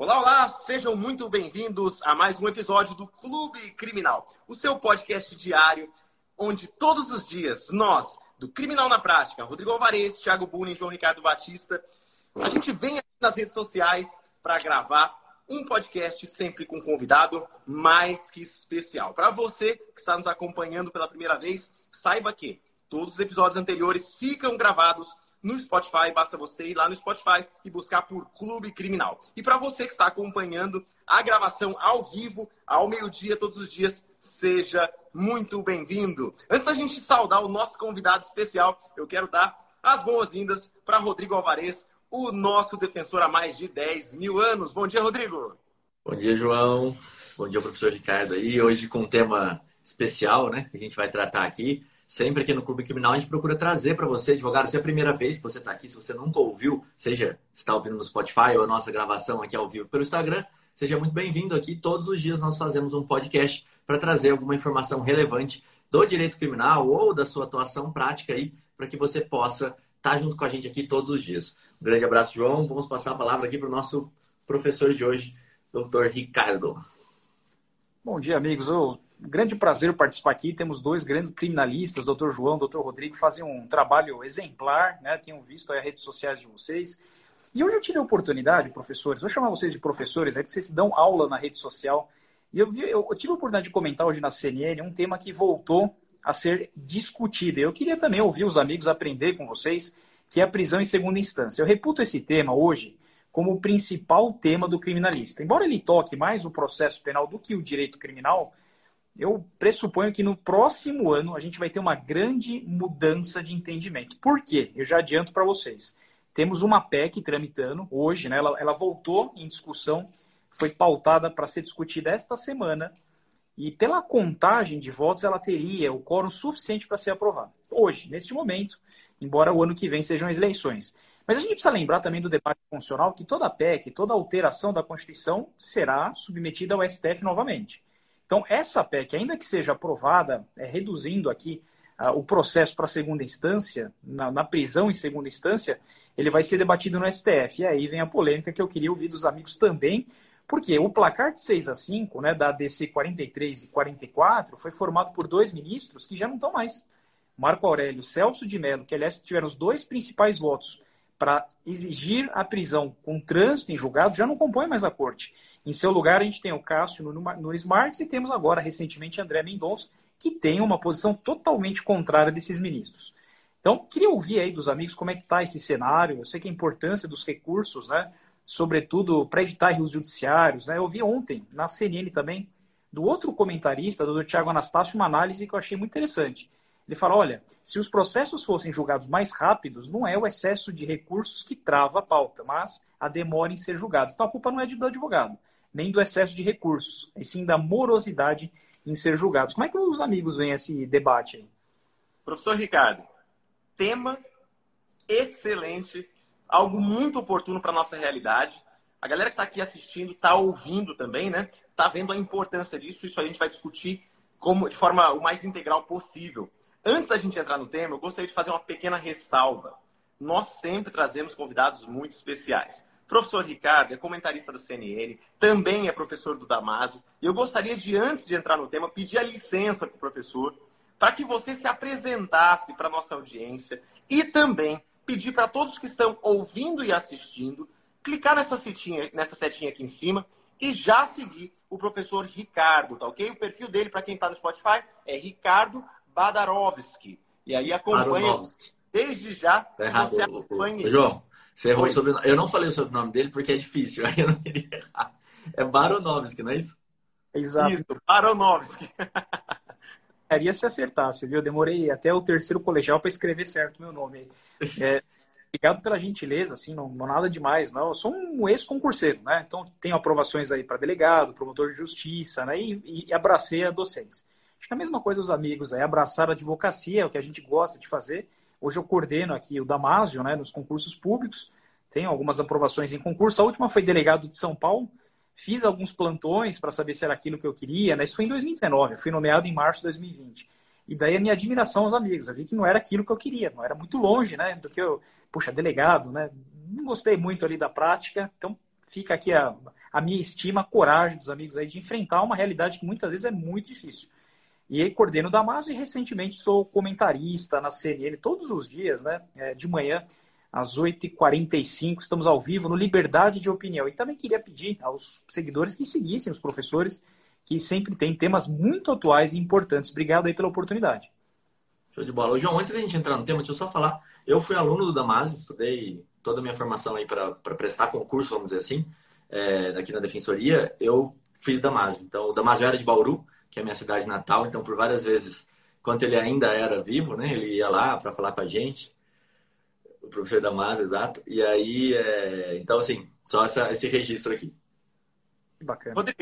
Olá, olá, sejam muito bem-vindos a mais um episódio do Clube Criminal, o seu podcast diário, onde todos os dias nós, do Criminal na Prática, Rodrigo Alvarez, Thiago Buni e João Ricardo Batista, a gente vem nas redes sociais para gravar um podcast sempre com um convidado mais que especial. Para você que está nos acompanhando pela primeira vez, saiba que todos os episódios anteriores ficam gravados no Spotify. Basta você ir lá no Spotify e buscar por Clube Criminal. E para você que está acompanhando a gravação ao vivo, ao meio-dia, todos os dias, seja muito bem-vindo. Antes da gente saudar o nosso convidado especial, eu quero dar as boas-vindas para Rodrigo Alvarez, o nosso defensor há mais de 10 mil anos. Bom dia, Rodrigo. Bom dia, João. Bom dia, professor Ricardo aí. Hoje com um tema especial, né, que a gente vai tratar aqui sempre aqui no Clube Criminal, a gente procura trazer para você, advogado, se é a primeira vez que você está aqui, se você nunca ouviu, seja se está ouvindo no Spotify ou a nossa gravação aqui ao vivo pelo Instagram, seja muito bem-vindo aqui. Todos os dias nós fazemos um podcast para trazer alguma informação relevante do direito criminal ou da sua atuação prática aí, para que você possa estar tá junto com a gente aqui todos os dias. Um grande abraço, João. Vamos passar a palavra aqui para o nosso professor de hoje, doutor Ricardo. Bom dia, amigos. Eu grande prazer participar aqui. Temos dois grandes criminalistas, doutor João, doutor Rodrigo, fazem um trabalho exemplar, né? Tenho visto as redes sociais de vocês. E hoje eu tive a oportunidade, professores, vou chamar vocês de professores, é porque vocês dão aula na rede social. E eu, vi, eu, tive a oportunidade de comentar hoje na CNN um tema que voltou a ser discutido. Eu queria também ouvir os amigos aprender com vocês, que é a prisão em segunda instância. Eu reputo esse tema hoje como o principal tema do criminalista. Embora ele toque mais o processo penal do que o direito criminal, eu pressuponho que no próximo ano a gente vai ter uma grande mudança de entendimento. Por quê? Eu já adianto para vocês. Temos uma PEC tramitando hoje, né? ela, ela voltou em discussão, foi pautada para ser discutida esta semana, e pela contagem de votos ela teria o quórum suficiente para ser aprovada. Hoje, neste momento, embora o ano que vem sejam as eleições. Mas a gente precisa lembrar também do debate constitucional que toda PEC, toda alteração da Constituição será submetida ao STF novamente. Então, essa PEC, ainda que seja aprovada, é, reduzindo aqui uh, o processo para segunda instância, na, na, prisão em segunda instância, ele vai ser debatido no STF. E aí vem a polêmica que eu queria ouvir dos amigos também, porque o placar de 6 a 5, né, da DC 43 e 44, foi formado por dois ministros que já não estão mais. Marco Aurélio Celso de Mello, que aliás tiveram os dois principais votos para exigir a prisão com trânsito em julgado, já não compõe mais a corte. Em seu lugar, a gente tem o Cássio Nunes Marques e temos agora, recentemente, André Mendonça, que tem uma posição totalmente contrária desses ministros. Então, queria ouvir aí dos amigos como é que está esse cenário. Eu sei que a importância dos recursos, né, sobretudo para evitar rios judiciários. Né? Eu vi ontem, na CNN também, do outro comentarista, do Tiago Anastácio, uma análise que eu achei muito interessante. Ele fala: olha, se os processos fossem julgados mais rápidos, não é o excesso de recursos que trava a pauta, mas a demora em ser julgados. Então a culpa não é do advogado nem do excesso de recursos, e sim da morosidade em ser julgados. Como é que os amigos veem esse debate aí? Professor Ricardo, tema excelente, algo muito oportuno para a nossa realidade. A galera que está aqui assistindo está ouvindo também, né? Está vendo a importância disso. Isso a gente vai discutir como, de forma o mais integral possível. Antes da gente entrar no tema, eu gostaria de fazer uma pequena ressalva. Nós sempre trazemos convidados muito especiais. Professor Ricardo é comentarista da CNN, também é professor do Damaso. E eu gostaria de, antes de entrar no tema, pedir a licença para o professor para que você se apresentasse para a nossa audiência e também pedir para todos que estão ouvindo e assistindo clicar nessa setinha, nessa setinha aqui em cima e já seguir o professor Ricardo, tá ok? O perfil dele, para quem está no Spotify, é Ricardo Badarovski. E aí acompanha desde já. Tá errado, você acompanha. João, você errou o sobrenome. Eu não falei o sobrenome dele porque é difícil, aí eu não queria errar. É Baronovski, não é isso? Exato. Isso, Baronovski. Queria se acertasse, viu? Eu demorei até o terceiro colegial para escrever certo meu nome. É, obrigado pela gentileza, assim, não, não nada demais, não. Eu sou um ex-concurseiro, né? Então tenho aprovações aí para delegado, promotor de justiça, né? E, e abracei a docência. Acho que é a mesma coisa os amigos aí, abraçar a advocacia, é o que a gente gosta de fazer Hoje eu coordeno aqui o Damásio, né, nos concursos públicos. Tenho algumas aprovações em concurso. A última foi delegado de São Paulo. Fiz alguns plantões para saber se era aquilo que eu queria. Né? Isso foi em 2019. Eu fui nomeado em março de 2020. E daí a minha admiração aos amigos. Eu vi que não era aquilo que eu queria. Não era muito longe, né? Do que eu... Puxa, delegado, né? Não gostei muito ali da prática. Então, fica aqui a, a minha estima, a coragem dos amigos aí de enfrentar uma realidade que muitas vezes é muito difícil. E aí coordeno o Damaso e recentemente sou comentarista na CNN todos os dias, né? É, de manhã, às 8h45, estamos ao vivo no Liberdade de Opinião. E também queria pedir aos seguidores que seguissem os professores, que sempre tem temas muito atuais e importantes. Obrigado aí pela oportunidade. Show de bola. João, antes da gente entrar no tema, deixa eu só falar. Eu fui aluno do Damaso, estudei toda a minha formação aí para prestar concurso, vamos dizer assim, é, aqui na Defensoria. Eu fiz Damaso. Então, o Damaso era de Bauru, que é a minha cidade natal. Então, por várias vezes, quando ele ainda era vivo, né, ele ia lá para falar com a gente, o professor Damaso, exato. E aí, é... então, assim, só essa, esse registro aqui. Bacana. Rodrigo,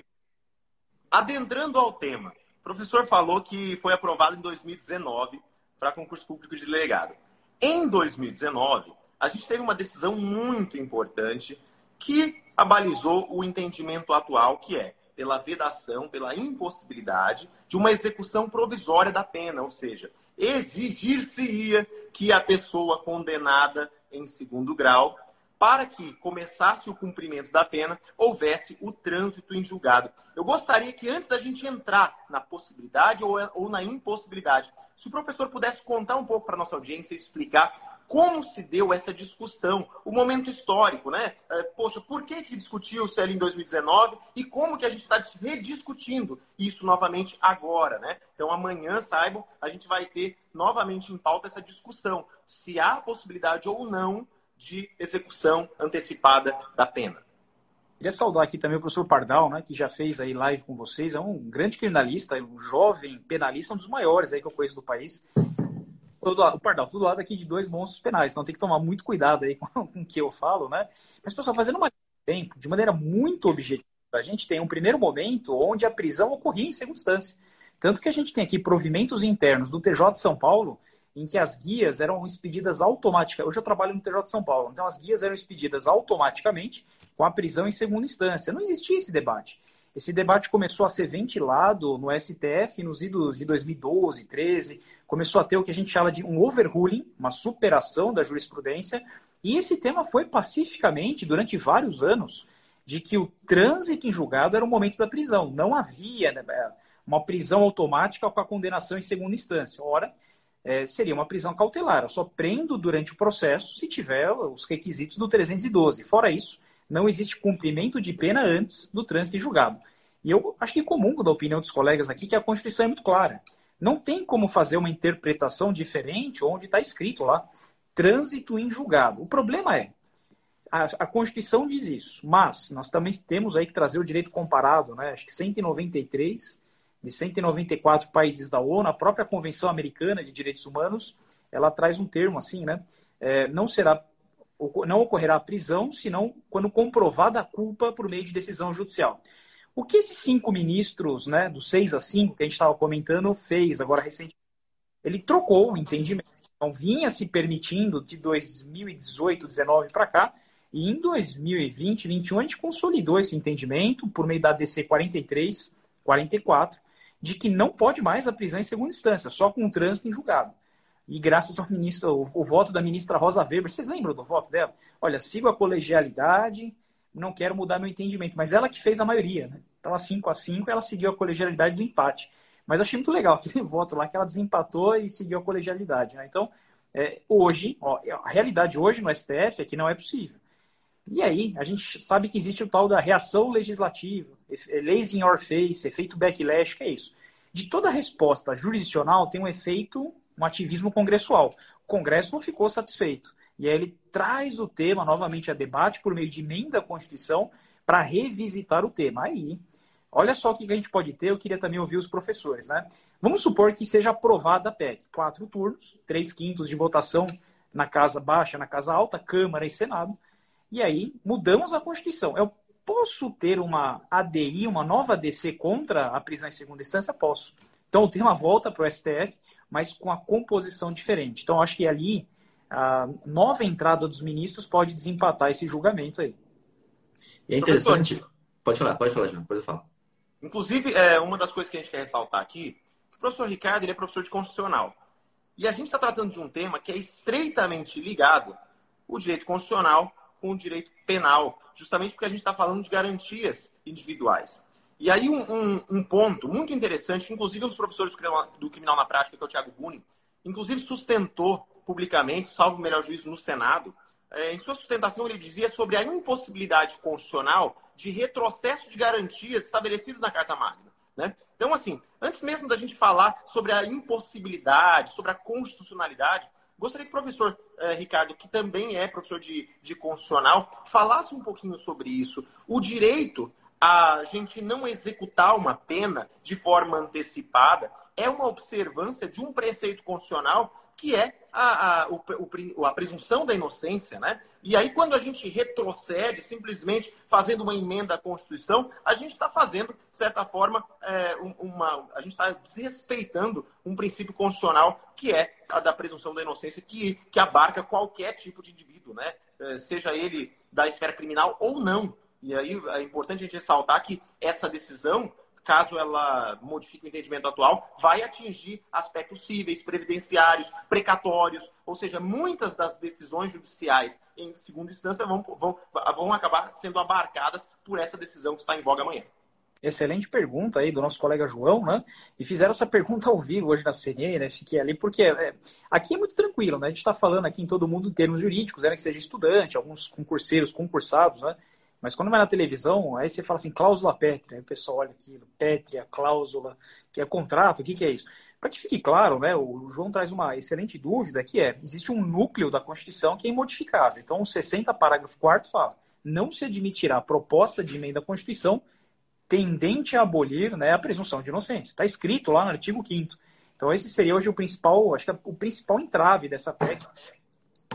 adentrando ao tema, o professor falou que foi aprovado em 2019 para concurso público de delegado. Em 2019, a gente teve uma decisão muito importante que abalizou o entendimento atual, que é pela vedação, pela impossibilidade de uma execução provisória da pena, ou seja, exigir-se-ia que a pessoa condenada em segundo grau, para que começasse o cumprimento da pena, houvesse o trânsito em julgado. Eu gostaria que antes da gente entrar na possibilidade ou, na impossibilidade, se o professor pudesse contar um pouco para a nossa audiência e explicar como se deu essa discussão, o momento histórico, né? É, poxa, por que, que discutiu-se ali em 2019 e como que a gente está rediscutindo isso novamente agora, né? Então, amanhã, saibam, a gente vai ter novamente em pauta essa discussão, se há possibilidade ou não de execução antecipada da pena. Queria saudar aqui também o professor Pardal, né, que já fez aí live com vocês, é um grande criminalista, um jovem penalista, um dos maiores aí que eu conheço do país todo, o Pardal, tudo lado aqui de dois monstros penais, então tem que tomar muito cuidado aí com, com o que eu falo, né? Mas, pessoal, fazendo uma tempo, de maneira muito objetiva, a gente tem um primeiro momento onde a prisão ocorria em segunda instância. Tanto que a gente tem aqui provimentos internos do TJ de São Paulo, em que as guias eram expedidas automaticamente. Hoje eu trabalho no TJ de São Paulo, então as guias eram expedidas automaticamente com a prisão em segunda instância. Não existia esse debate. Esse debate começou a ser ventilado no STF nos idos de 2012, 13, começou a ter o que a gente chama de um overruling, uma superação da jurisprudência, e esse tema foi pacificamente, durante vários anos, de que o trânsito em julgado era o momento da prisão. Não havia né, uma prisão automática com a condenação em segunda instância. Ora, é, seria uma prisão cautelar. Eu só prendo durante o processo se tiver os requisitos do 312. Fora isso, não existe cumprimento de pena antes do trânsito em julgado. E eu acho que comungo da opinião dos colegas aqui que a Constituição é muito clara. Não tem como fazer uma interpretação diferente onde está escrito lá trânsito em julgado. O problema é, a, a, Constituição diz isso, mas nós também temos aí que trazer o direito comparado, né? Acho que 193 de 194 países da ONU, a própria Convenção Americana de Direitos Humanos, ela traz um termo assim, né? É, não será não ocorrerá prisão, senão quando comprovada a culpa por meio de decisão judicial. O que esses cinco ministros, né, do 6 a 5, que a gente estava comentando, fez agora recentemente? Ele trocou o entendimento. Então, vinha se permitindo de 2018, 19 para cá, e em 2020, 2021, a gente consolidou esse entendimento por meio da DC 43, 44, de que não pode mais a prisão em segunda instância, só com o trânsito em julgado. E graças ao ministro, o, o voto da ministra Rosa Weber, vocês lembram do voto dela? Olha, sigo a colegialidade, não quero mudar meu entendimento, mas ela que fez a maioria, né? Estava 5 a 5 ela seguiu a colegialidade do empate. Mas achei muito legal aquele voto lá que ela desempatou e seguiu a colegialidade, né? Então, é, hoje, ó, a realidade hoje no STF é que não é possível. E aí, a gente sabe que existe o tal da reação legislativa, leis in your face, efeito backlash, que é isso. De toda resposta jurisdicional tem um efeito um ativismo congressual. O Congresso não ficou satisfeito. E aí ele traz o tema novamente a debate por meio de emenda à Constituição para revisitar o tema. Aí, olha só o que a gente pode ter, eu queria também ouvir os professores, né? Vamos supor que seja aprovada a PEC. Quatro turnos, três quintos de votação na Casa Baixa, na Casa Alta, Câmara e Senado. E aí, mudamos a Constituição. Eu posso ter uma ADI, uma nova ADC contra a prisão em segunda instância? Posso. Então, o tema volta para o STF mas com a composição diferente. Então, acho que ali a nova entrada dos ministros pode desempatar esse julgamento aí. E é interessante. Pode falar, pode falar, João, depois eu falo. Inclusive, é, uma das coisas que a gente quer ressaltar aqui, o professor Ricardo ele é professor de constitucional. E a gente está tratando de um tema que é estreitamente ligado o direito constitucional com o direito penal, justamente porque a gente está falando de garantias individuais. E aí um, um, um, ponto muito interessante, que inclusive um dos professores do Criminal na Prática, que é o Tiago Buni, inclusive sustentou publicamente, salvo o melhor juízo no Senado, é, em sua sustentação ele dizia sobre a impossibilidade constitucional de retrocesso de garantias estabelecidas na Carta Magna. Né? Então, assim, antes mesmo da gente falar sobre a impossibilidade, sobre a constitucionalidade, gostaria que o professor eh, Ricardo, que também é professor de, de constitucional, falasse um pouquinho sobre isso. O direito a gente não executar uma pena de forma antecipada é uma observância de um preceito constitucional que é a, a, o, a presunção da inocência, né? E aí, quando a gente retrocede, simplesmente fazendo uma emenda à Constituição, a gente está fazendo, de certa forma, é, uma, a gente está desrespeitando um princípio constitucional que é a da presunção da inocência, que, que abarca qualquer tipo de indivíduo, né? É, seja ele da esfera criminal ou não. E aí é importante a gente ressaltar que essa decisão caso ela modifique o entendimento atual, vai atingir aspectos cíveis, previdenciários, precatórios, ou seja, muitas das decisões judiciais em segunda instância vão, vão, vão acabar sendo abarcadas por essa decisão que está em voga amanhã. Excelente pergunta aí do nosso colega João, né? E fizeram essa pergunta ao vivo hoje na CNE, né? Fiquei ali porque é, aqui é muito tranquilo, né? A gente está falando aqui em todo mundo em termos jurídicos, né? Que seja estudante, alguns concurseiros, concursados, né? Mas quando vai na televisão, aí você fala assim, cláusula pétrea, aí o pessoal olha aquilo, pétrea, cláusula, que é contrato, o que, que é isso? Para que fique claro, né, o João traz uma excelente dúvida, que é, existe um núcleo da Constituição que é imodificável. Então, o 60, parágrafo 4 fala, não se admitirá proposta de emenda à Constituição tendente a abolir né, a presunção de inocência. Está escrito lá no artigo 5 Então, esse seria hoje o principal, acho que é o principal entrave dessa PEC.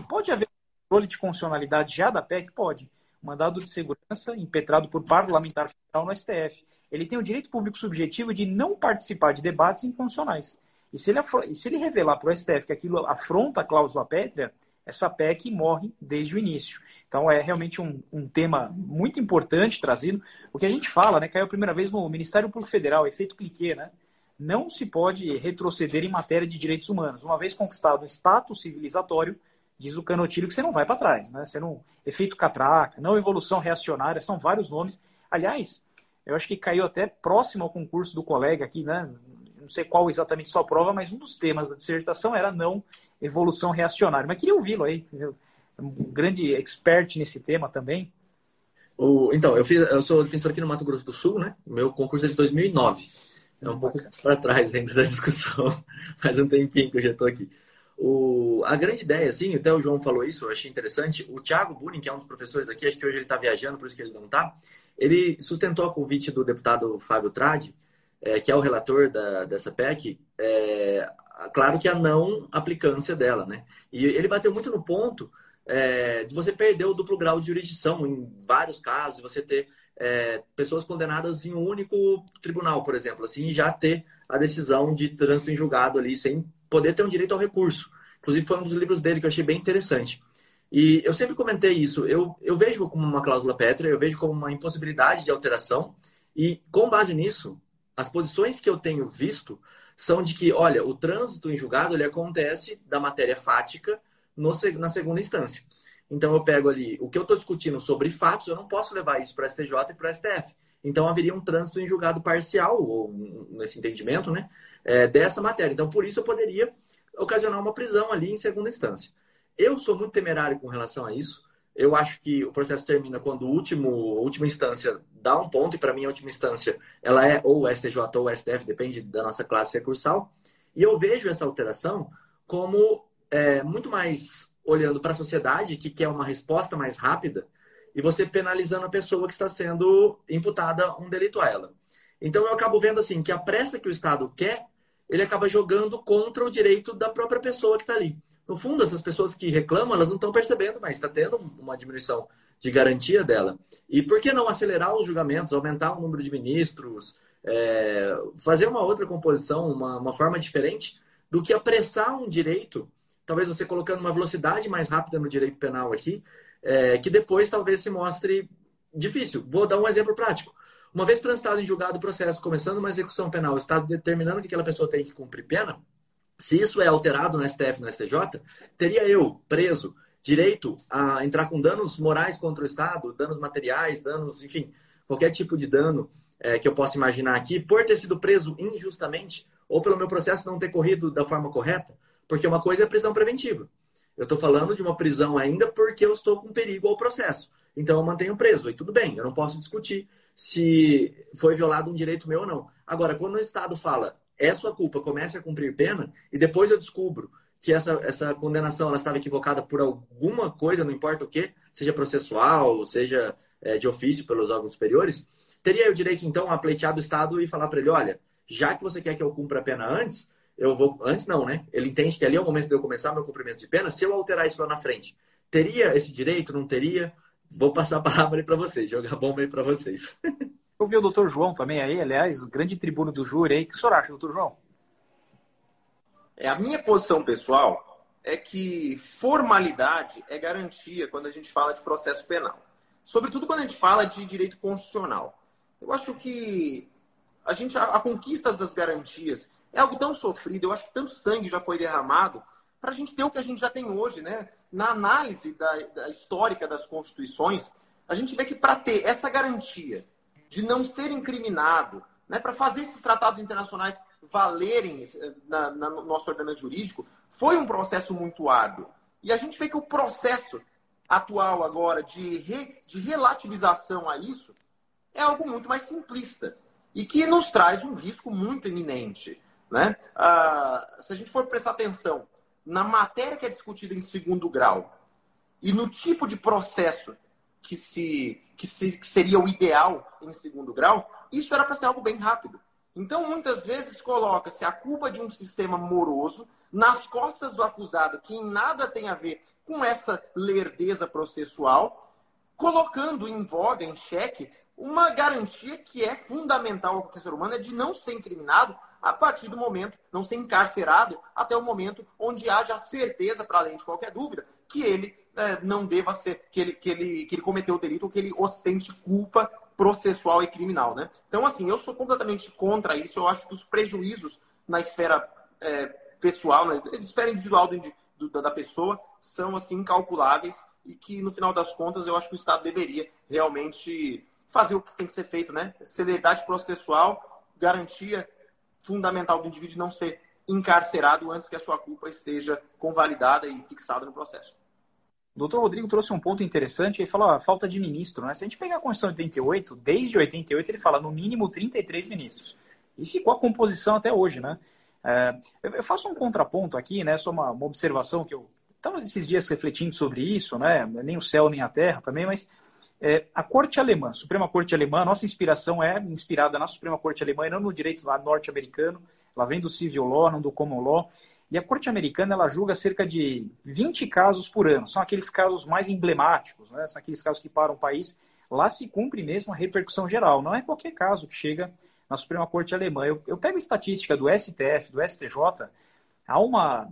Pode haver controle de constitucionalidade já da PEC? Pode mandado de segurança impetrado por parlamentar federal no STF. Ele tem o direito público subjetivo de não participar de debates inconstitucionais. E se ele, e se ele revelar para o STF que aquilo afronta a cláusula pétrea, essa PEC morre desde o início. Então é realmente um, um, tema muito importante trazido. O que a gente fala, né, caiu a primeira vez no Ministério Público Federal, efeito cliquê, né? Não se pode retroceder em matéria de direitos humanos. Uma vez conquistado um status civilizatório, diz o Canotilho que você não vai para trás, né? Você não efeito catraca, não evolução reacionária, são vários nomes. Aliás, eu acho que caiu até próximo ao concurso do colega aqui, né? Não sei qual exatamente sua prova, mas um dos temas da dissertação era não evolução reacionária. Mas queria ouvi-lo aí, um grande expert nesse tema também. O, então, eu, fiz, eu sou defensor aqui no Mato Grosso do Sul, né? Meu concurso é de 2009. É um pouco para trás ainda da discussão, faz um tempinho que eu já estou aqui. O, a grande ideia, assim, até o João falou isso, eu achei interessante. O Thiago Bunin, que é um dos professores aqui, acho que hoje ele está viajando, por isso que ele não está, ele sustentou a convite do deputado Fábio Tradi, é, que é o relator da, dessa PEC, é, claro que a não aplicância dela, né? E ele bateu muito no ponto é, de você perder o duplo grau de jurisdição em vários casos, você ter é, pessoas condenadas em um único tribunal, por exemplo, assim, já ter a decisão de trânsito em julgado ali sem poder ter um direito ao recurso. Inclusive, foi um dos livros dele que eu achei bem interessante. E eu sempre comentei isso. Eu, eu vejo como uma cláusula pétrea, eu vejo como uma impossibilidade de alteração. E, com base nisso, as posições que eu tenho visto são de que, olha, o trânsito em julgado ele acontece da matéria fática no, na segunda instância. Então, eu pego ali o que eu estou discutindo sobre fatos, eu não posso levar isso para STJ e para STF. Então, haveria um trânsito em julgado parcial, ou nesse entendimento, né, é, dessa matéria. Então, por isso, eu poderia ocasionar uma prisão ali em segunda instância. Eu sou muito temerário com relação a isso. Eu acho que o processo termina quando o último, a última instância dá um ponto, e para mim a última instância ela é ou o STJ ou o STF, depende da nossa classe recursal. E eu vejo essa alteração como é, muito mais olhando para a sociedade, que quer uma resposta mais rápida, e você penalizando a pessoa que está sendo imputada um delito a ela. Então eu acabo vendo assim que a pressa que o Estado quer, ele acaba jogando contra o direito da própria pessoa que está ali. No fundo, essas pessoas que reclamam, elas não estão percebendo, mas está tendo uma diminuição de garantia dela. E por que não acelerar os julgamentos, aumentar o número de ministros, é, fazer uma outra composição, uma, uma forma diferente do que apressar um direito, talvez você colocando uma velocidade mais rápida no direito penal aqui, é, que depois talvez se mostre difícil. Vou dar um exemplo prático. Uma vez transitado em julgado o processo, começando uma execução penal, o Estado determinando que aquela pessoa tem que cumprir pena, se isso é alterado no STF, no STJ, teria eu, preso, direito a entrar com danos morais contra o Estado, danos materiais, danos, enfim, qualquer tipo de dano é, que eu possa imaginar aqui, por ter sido preso injustamente ou pelo meu processo não ter corrido da forma correta, porque uma coisa é prisão preventiva. Eu estou falando de uma prisão ainda porque eu estou com perigo ao processo. Então eu mantenho preso, e tudo bem, eu não posso discutir se foi violado um direito meu ou não. Agora, quando o Estado fala, é sua culpa, comece a cumprir pena, e depois eu descubro que essa, essa condenação ela estava equivocada por alguma coisa, não importa o que, seja processual, seja é, de ofício pelos órgãos superiores, teria o direito, então, a pleitear do Estado e falar para ele, olha, já que você quer que eu cumpra a pena antes, eu vou... Antes não, né? Ele entende que ali é o momento de eu começar meu cumprimento de pena, se eu alterar isso lá na frente, teria esse direito, não teria? Vou passar a palavra aí para vocês, jogar bomba aí para vocês. Eu vi o doutor João também aí, aliás, grande tribuno do júri aí. O que o senhor acha, doutor João? É, a minha posição pessoal é que formalidade é garantia quando a gente fala de processo penal. Sobretudo quando a gente fala de direito constitucional. Eu acho que a gente a, a conquista das garantias é algo tão sofrido, eu acho que tanto sangue já foi derramado para a gente ter o que a gente já tem hoje, né? Na análise da, da histórica das constituições, a gente vê que para ter essa garantia de não ser incriminado, né, para fazer esses tratados internacionais valerem eh, na, na, no nosso ordenamento jurídico, foi um processo muito árduo. E a gente vê que o processo atual agora de, re, de relativização a isso é algo muito mais simplista e que nos traz um risco muito iminente. Né? Ah, se a gente for prestar atenção na matéria que é discutida em segundo grau e no tipo de processo que, se, que, se, que seria o ideal em segundo grau, isso era para ser algo bem rápido. Então, muitas vezes, coloca-se a culpa de um sistema moroso nas costas do acusado, que em nada tem a ver com essa lerdeza processual, colocando em voga, em xeque, uma garantia que é fundamental ao ser humano, é de não ser incriminado a partir do momento, não ser encarcerado até o momento onde haja certeza, para além de qualquer dúvida, que ele é, não deva ser, que ele, que, ele, que ele cometeu o delito ou que ele ostente culpa processual e criminal, né? Então, assim, eu sou completamente contra isso. Eu acho que os prejuízos na esfera é, pessoal, na esfera individual do, do, da pessoa, são, assim, incalculáveis e que, no final das contas, eu acho que o Estado deveria realmente fazer o que tem que ser feito, né? Celeridade processual, garantia fundamental do indivíduo não ser encarcerado antes que a sua culpa esteja convalidada e fixada no processo. O doutor Rodrigo trouxe um ponto interessante, ele falou a falta de ministro. Né? Se a gente pegar a Constituição de 88, desde 88 ele fala no mínimo 33 ministros. E ficou a composição até hoje. Né? É, eu faço um contraponto aqui, né? só uma, uma observação que eu estava esses dias refletindo sobre isso, né? nem o céu nem a terra também, mas é, a Corte Alemã, a Suprema Corte Alemã, nossa inspiração é inspirada na Suprema Corte Alemã e não no direito norte-americano, ela vem do civil law, não do common law, e a Corte Americana ela julga cerca de 20 casos por ano. São aqueles casos mais emblemáticos, né? são aqueles casos que param o país. Lá se cumpre mesmo a repercussão geral. Não é qualquer caso que chega na Suprema Corte Alemã. Eu, eu pego a estatística do STF, do STJ, há uma.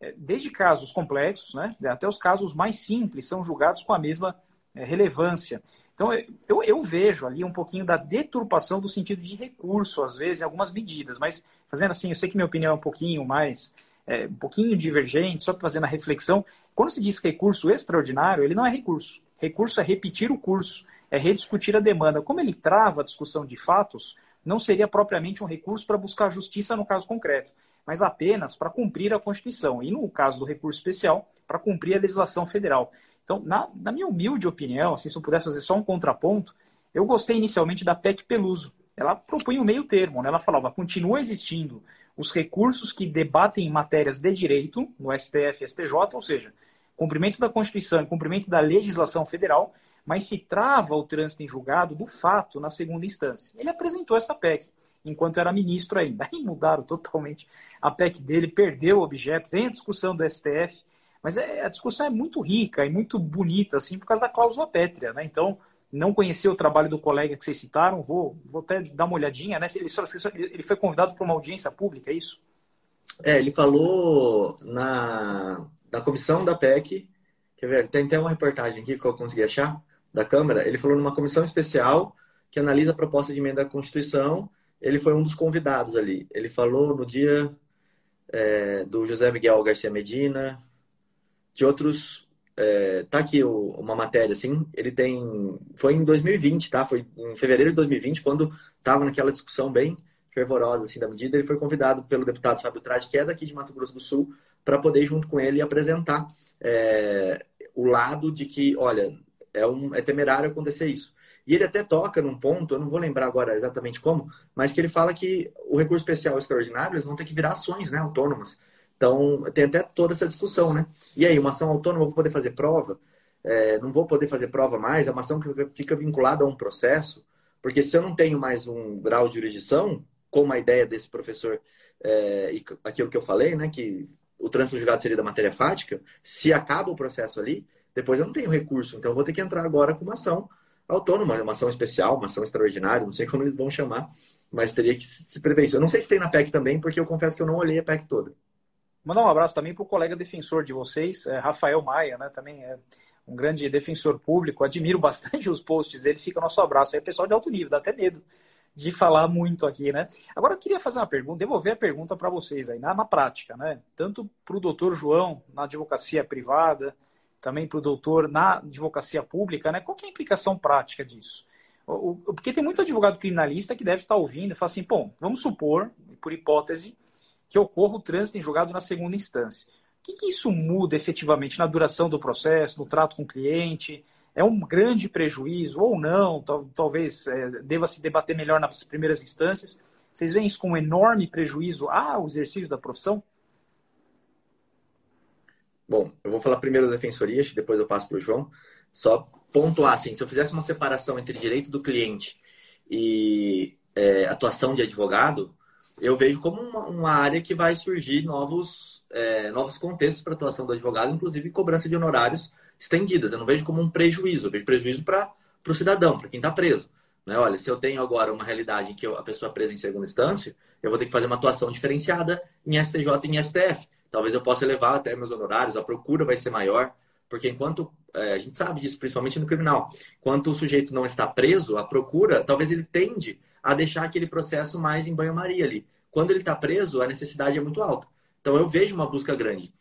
É, desde casos complexos, né, até os casos mais simples, são julgados com a mesma relevância. Então, eu, eu vejo ali um pouquinho da deturpação do sentido de recurso, às vezes, em algumas medidas, mas fazendo assim, eu sei que minha opinião é um pouquinho mais é, um pouquinho divergente, só fazendo a reflexão. Quando se diz recurso extraordinário, ele não é recurso. Recurso é repetir o curso, é rediscutir a demanda. Como ele trava a discussão de fatos, não seria propriamente um recurso para buscar justiça no caso concreto, mas apenas para cumprir a Constituição. E no caso do recurso especial, para cumprir a legislação federal. Então, na, na minha humilde opinião, assim, se eu pudesse fazer só um contraponto, eu gostei inicialmente da PEC Peluso. Ela propunha um meio termo, né? ela falava, continua existindo os recursos que debatem matérias de direito no STF e STJ, ou seja, cumprimento da Constituição e cumprimento da legislação federal, mas se trava o trânsito em julgado do fato na segunda instância. Ele apresentou essa PEC enquanto era ministro ainda. Aí mudaram totalmente a PEC dele, perdeu o objeto, vem a discussão do STF, mas é, a discussão é muito rica e muito bonita, assim, por causa da cláusula pétrea, né? Então, não conheci o trabalho do colega que vocês citaram, vou, vou até dar uma olhadinha, né? Ele, ele foi convidado para uma audiência pública, é isso? É, ele falou na, na comissão da PEC, quer ver, tem até uma reportagem aqui que eu consegui achar, da Câmara, ele falou numa comissão especial que analisa a proposta de emenda à Constituição, ele foi um dos convidados ali. Ele falou no dia é, do José Miguel Garcia Medina, de outros é, tá aqui o, uma matéria, assim, ele tem. Foi em 2020, tá? Foi em fevereiro de 2020, quando estava naquela discussão bem fervorosa assim, da medida, ele foi convidado pelo deputado Fábio Trade, que é daqui de Mato Grosso do Sul, para poder, junto com ele, apresentar é, o lado de que, olha, é, um, é temerário acontecer isso. E ele até toca num ponto, eu não vou lembrar agora exatamente como, mas que ele fala que o recurso especial extraordinário eles vão ter que virar ações né, autônomas. Então, tem até toda essa discussão, né? E aí, uma ação autônoma, eu vou poder fazer prova? É, não vou poder fazer prova mais? É uma ação que fica vinculada a um processo? Porque se eu não tenho mais um grau de jurisdição, como a ideia desse professor, é, e aquilo que eu falei, né? Que o trânsito julgado seria da matéria fática, se acaba o processo ali, depois eu não tenho recurso. Então, eu vou ter que entrar agora com uma ação autônoma, uma ação especial, uma ação extraordinária, não sei como eles vão chamar, mas teria que se prever isso. Eu não sei se tem na PEC também, porque eu confesso que eu não olhei a PEC toda. Mandar um abraço também para o colega defensor de vocês, é, Rafael Maia, né? Também é um grande defensor público, admiro bastante os posts dele, fica nosso abraço aí, pessoal de alto nível, dá até medo de falar muito aqui, né? Agora eu queria fazer uma pergunta, devolver a pergunta para vocês aí, na, na prática, né? Tanto para o doutor João, na advocacia privada, também para o doutor na advocacia pública, né? Qual é a implicação prática disso? O, o, porque tem muito advogado criminalista que deve estar ouvindo e fala assim, bom, vamos supor, por hipótese, que ocorra o trânsito em julgado na segunda instância. O que, que isso muda efetivamente na duração do processo, no trato com o cliente? É um grande prejuízo ou não? Talvez é, deva se debater melhor nas primeiras instâncias. Vocês veem isso como um enorme prejuízo ao exercício da profissão? Bom, eu vou falar primeiro da defensoria, depois eu passo para o João. Só pontuar, assim, se eu fizesse uma separação entre direito do cliente e é, atuação de advogado, eu vejo como uma, uma área que vai surgir novos, é, novos contextos para atuação do advogado, inclusive cobrança de honorários estendidas. Eu não vejo como um prejuízo, eu vejo prejuízo para o cidadão, para quem está preso. Né? Olha, se eu tenho agora uma realidade em que eu, a pessoa é presa em segunda instância, eu vou ter que fazer uma atuação diferenciada em STJ e em STF. Talvez eu possa elevar até meus honorários, a procura vai ser maior, porque enquanto é, a gente sabe disso, principalmente no criminal, enquanto o sujeito não está preso, a procura, talvez ele tende a deixar aquele processo mais em banho-maria ali. Quando ele está preso, a necessidade é muito alta. Então eu vejo uma busca grande.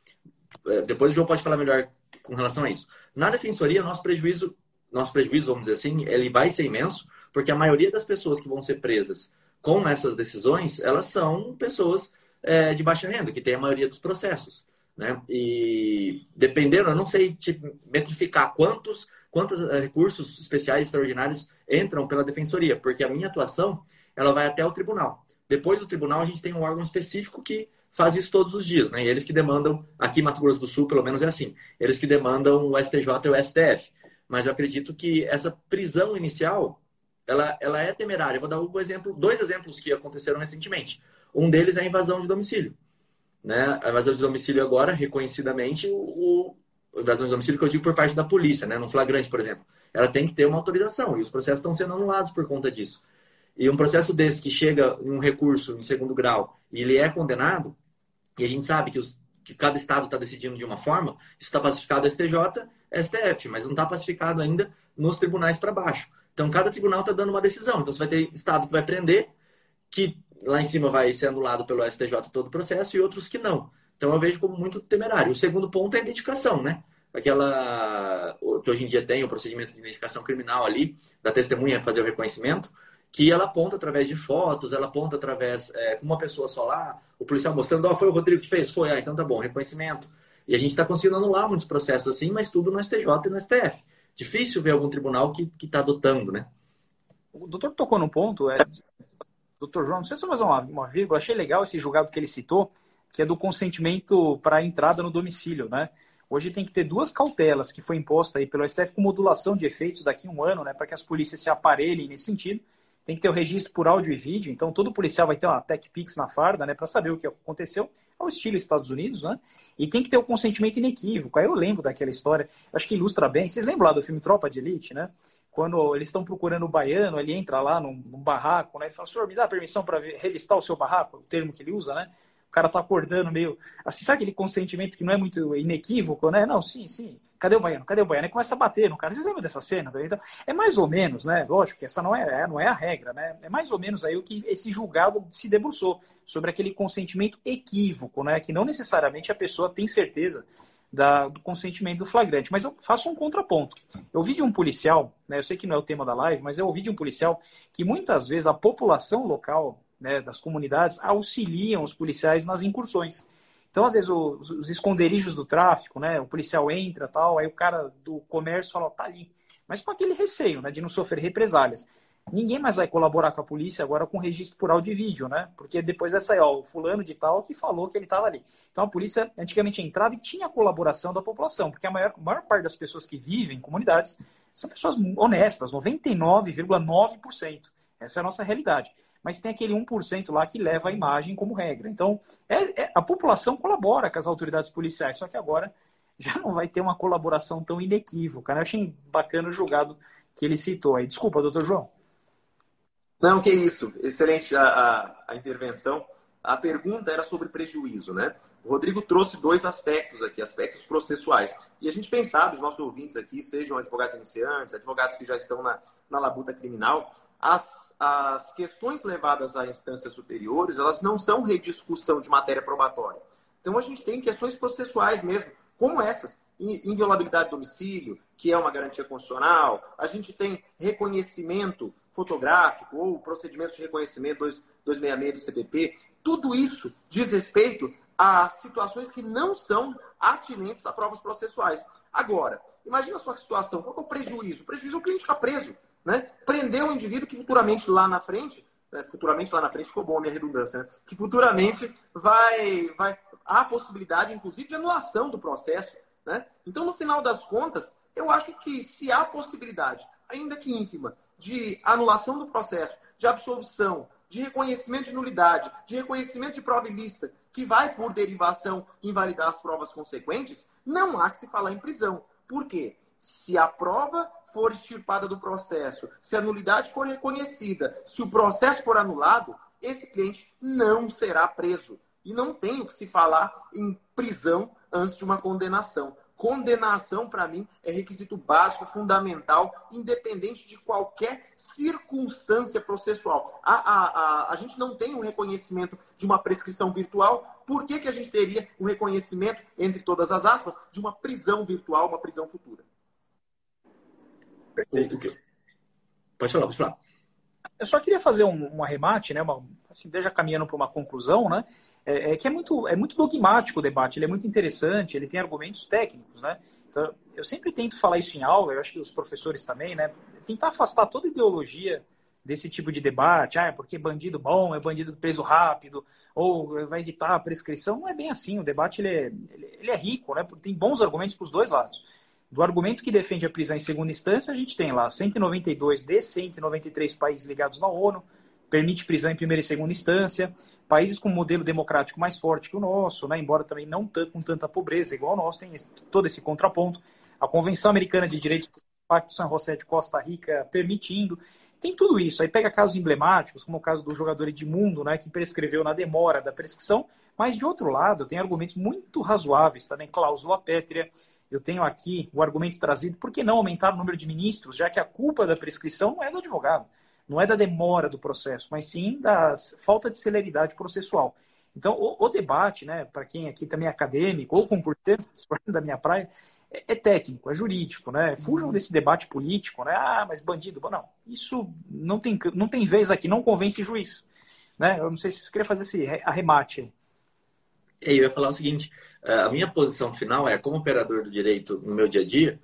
É, depois o João pode falar melhor com relação a isso. Na defensoria, nosso prejuízo, nosso prejuízo, vamos dizer assim, ele vai ser imenso, porque a maioria das pessoas que vão ser presas com essas decisões, elas são pessoas é, de baixa renda, que tem a maioria dos processos. Né? E dependendo, eu não sei tipo, metrificar quantos, quantos é, recursos especiais extraordinários entram pela defensoria, porque a minha atuação ela vai até o tribunal. Depois do tribunal, a gente tem um órgão específico que faz isso todos os dias, né? E eles que demandam, aqui em Mato Grosso do Sul, pelo menos é assim, eles que demandam o STJ e o STF. Mas eu acredito que essa prisão inicial, ela, ela é temerária. Eu vou dar um exemplo, dois exemplos que aconteceram recentemente. Um deles é a invasão de domicílio. Né? A invasão de domicílio agora, reconhecidamente, o, o invasão de domicílio que eu digo por parte da polícia, né? no flagrante, por exemplo. Ela tem que ter uma autorização e os processos estão sendo anulados por conta disso. E um processo desse que chega em um recurso em segundo grau e ele é condenado, e a gente sabe que, os, que cada estado está decidindo de uma forma, isso está pacificado STJ, STF, mas não está pacificado ainda nos tribunais para baixo. Então, cada tribunal está dando uma decisão. Então, você vai ter estado que vai prender, que lá em cima vai ser anulado pelo STJ todo o processo e outros que não. Então eu vejo como muito temerário. O segundo ponto é a identificação, né? Aquela que hoje em dia tem o procedimento de identificação criminal ali, da testemunha fazer o reconhecimento, que ela aponta através de fotos, ela aponta através é, com uma pessoa só lá, o policial mostrando, ó, oh, foi o Rodrigo que fez, foi, ah, então tá bom, reconhecimento. E a gente está conseguindo anular muitos processos assim, mas tudo no STJ e no STF. Difícil ver algum tribunal que está adotando, né? O doutor tocou num ponto, é, doutor João, não sei se é mais uma, uma vírgula, achei legal esse julgado que ele citou, que é do consentimento para a entrada no domicílio, né? Hoje tem que ter duas cautelas que foi imposta aí pelo STF com modulação de efeitos daqui a um ano, né, para que as polícias se aparelhem nesse sentido. Tem que ter o registro por áudio e vídeo, então todo policial vai ter uma TechPix na farda, né, para saber o que aconteceu, ao estilo Estados Unidos, né? E tem que ter o consentimento inequívoco. Aí eu lembro daquela história, acho que ilustra bem. Vocês lembram lá do filme Tropa de Elite, né? Quando eles estão procurando o baiano, ele entra lá num, num barraco, né? Ele fala, senhor, me dá permissão para revistar o seu barraco, o termo que ele usa, né? O cara tá acordando meio. Assim, sabe aquele consentimento que não é muito inequívoco, né? Não, sim, sim. Cadê o baiano? Cadê o baiano? E começa a bater no cara. Vocês lembram dessa cena? Então, é mais ou menos, né? Lógico que essa não é, é, não é a regra, né? É mais ou menos aí o que esse julgado se debruçou sobre aquele consentimento equívoco, né? Que não necessariamente a pessoa tem certeza da, do consentimento do flagrante. Mas eu faço um contraponto. Eu ouvi de um policial, né, eu sei que não é o tema da live, mas eu ouvi de um policial que muitas vezes a população local né, das comunidades auxiliam os policiais nas incursões. Então, às vezes, os, os, esconderijos do tráfico, né, o policial entra tal, aí o cara do comércio fala, tá ali. Mas com aquele receio né, de não sofrer represálias ninguém mais vai colaborar com a polícia agora com registro por áudio e vídeo, né? Porque depois vai sair, ó, o fulano de tal que falou que ele estava ali. Então a polícia antigamente entrava e tinha a colaboração da população, porque a maior, a maior parte das pessoas que vivem em comunidades são pessoas honestas, 99,9%. Essa é a nossa realidade. Mas tem aquele 1% lá que leva a imagem como regra. Então, é, é, a população colabora com as autoridades policiais, só que agora já não vai ter uma colaboração tão inequívoca. Né? Eu achei bacana o julgado que ele citou aí. Desculpa, doutor João. Não, que isso. Excelente a, a, a, intervenção. A pergunta era sobre prejuízo, né? O Rodrigo trouxe dois aspectos aqui, aspectos processuais. E a gente pensava, os nossos ouvintes aqui, sejam advogados iniciantes, advogados que já estão na, na labuta criminal, as, as questões levadas a instâncias superiores, elas não são rediscussão de matéria probatória. Então a gente tem questões processuais mesmo, como essas, inviolabilidade do domicílio, que é uma garantia constitucional, a gente tem reconhecimento fotográfico ou procedimentos de reconhecimento 266 do CPP, tudo isso diz respeito a situações que não são atinentes a provas processuais. Agora, imagina só que situação, qual é o prejuízo? O prejuízo é o cliente ficar preso, né? Prender um indivíduo que futuramente lá na frente, né? futuramente lá na frente ficou bom a minha redundância, né? que futuramente vai, vai, há a possibilidade, inclusive, de anulação do processo, né? Então, no final das contas, eu acho que se há possibilidade, ainda que ínfima, de anulação do processo, de absolvição, de reconhecimento de nulidade, de reconhecimento de prova ilícita, que vai, por derivação, invalidar as provas consequentes, não há que se falar em prisão. Por quê? Se a prova for extirpada do processo, se a nulidade for reconhecida, se o processo for anulado, esse cliente não será preso. E não tem o que se falar em prisão antes de uma condenação. Condenação, para mim, é requisito básico, fundamental, independente de qualquer circunstância processual. A, a, a, a gente não tem o um reconhecimento de uma prescrição virtual. Por que, que a gente teria o um reconhecimento, entre todas as aspas, de uma prisão virtual, uma prisão futura? Perfeito. Pode falar, pode falar. Eu só queria fazer um, um arremate, né? Uma, assim, já caminhando para uma conclusão, né? É, é, que é muito, é muito dogmático o debate, ele é muito interessante, ele tem argumentos técnicos, né? Então, eu sempre tento falar isso em aula, eu acho que os professores também, né? Tentar afastar toda ideologia desse tipo de debate, ah, é porque bandido bom é bandido preso rápido, ou vai evitar a prescrição, não é bem assim, o debate ele é, ele é rico, né? Porque tem bons argumentos para os dois lados. Do argumento que defende a prisão em segunda instância, a gente tem lá 192 de 193 países ligados na ONU, permite prisão em primeira e segunda instância. Países com um modelo democrático mais forte que o nosso, né, embora também não com tanta pobreza igual o nosso, tem todo esse contraponto. A Convenção Americana de Direitos do Pacto San José de Costa Rica permitindo. Tem tudo isso. Aí pega casos emblemáticos, como o caso do jogador Edmundo, né, que prescreveu na demora da prescrição, mas de outro lado, tem argumentos muito razoáveis também, cláusula pétrea. Eu tenho aqui o argumento trazido, por que não aumentar o número de ministros, já que a culpa da prescrição é do advogado não é da demora do processo, mas sim da falta de celeridade processual. Então, o, o debate, né, para quem aqui também é acadêmico ou concurseiro, da minha praia, é, é, técnico, é jurídico, né? Fujam desse debate político, né? Ah, mas bandido, bom, não. Isso não tem, não tem vez aqui, não convence juiz, né? Eu não sei se você queria fazer esse arremate aí. Eu ia falar o seguinte: a minha posição final é, como operador do direito no meu dia a dia,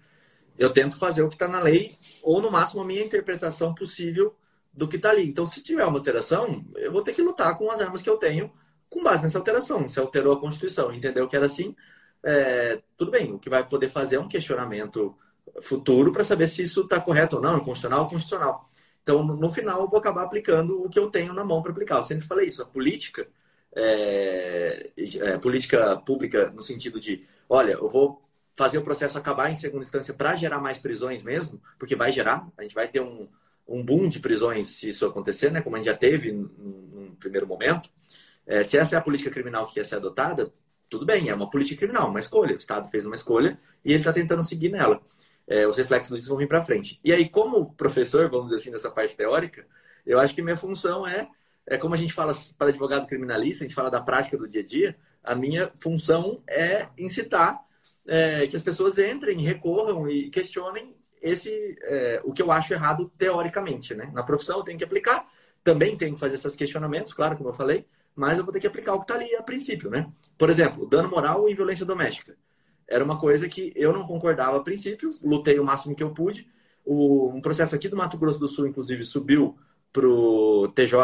eu tento fazer o que está na lei, ou no máximo a minha interpretação possível do que está ali. Então, se tiver uma alteração, eu vou ter que lutar com as armas que eu tenho com base nessa alteração. Se alterou a Constituição, entendeu que era assim, é, tudo bem. O que vai poder fazer é um questionamento futuro para saber se isso está correto ou não, constitucional ou constitucional. Então, no, final, eu vou acabar aplicando o que eu tenho na mão para aplicar. Eu sempre falei isso. A política, é, é, política pública no sentido de, olha, eu vou fazer o processo acabar em segunda instância para gerar mais prisões mesmo, porque vai gerar, a gente vai ter um, um boom de prisões se isso acontecer, né, como a gente já teve num primeiro momento. É, se essa é a política criminal que quer ser adotada, tudo bem, é uma política criminal, uma escolha. O Estado fez uma escolha e ele está tentando seguir nela. É, os reflexos disso vão vir para frente. E aí, como professor, vamos dizer assim, dessa parte teórica, eu acho que minha função é, é como a gente fala para advogado criminalista, a gente fala da prática do dia a dia, a minha função é incitar é, que as pessoas entrem, recorram e questionem esse é, o que eu acho errado teoricamente, né? Na profissão eu tenho que aplicar, também tenho que fazer esses questionamentos, claro, como eu falei, mas eu vou ter que aplicar o que está ali a princípio, né? Por exemplo, dano moral e violência doméstica. Era uma coisa que eu não concordava a princípio, lutei o máximo que eu pude. O, um processo aqui do Mato Grosso do Sul, inclusive, subiu para o TJ,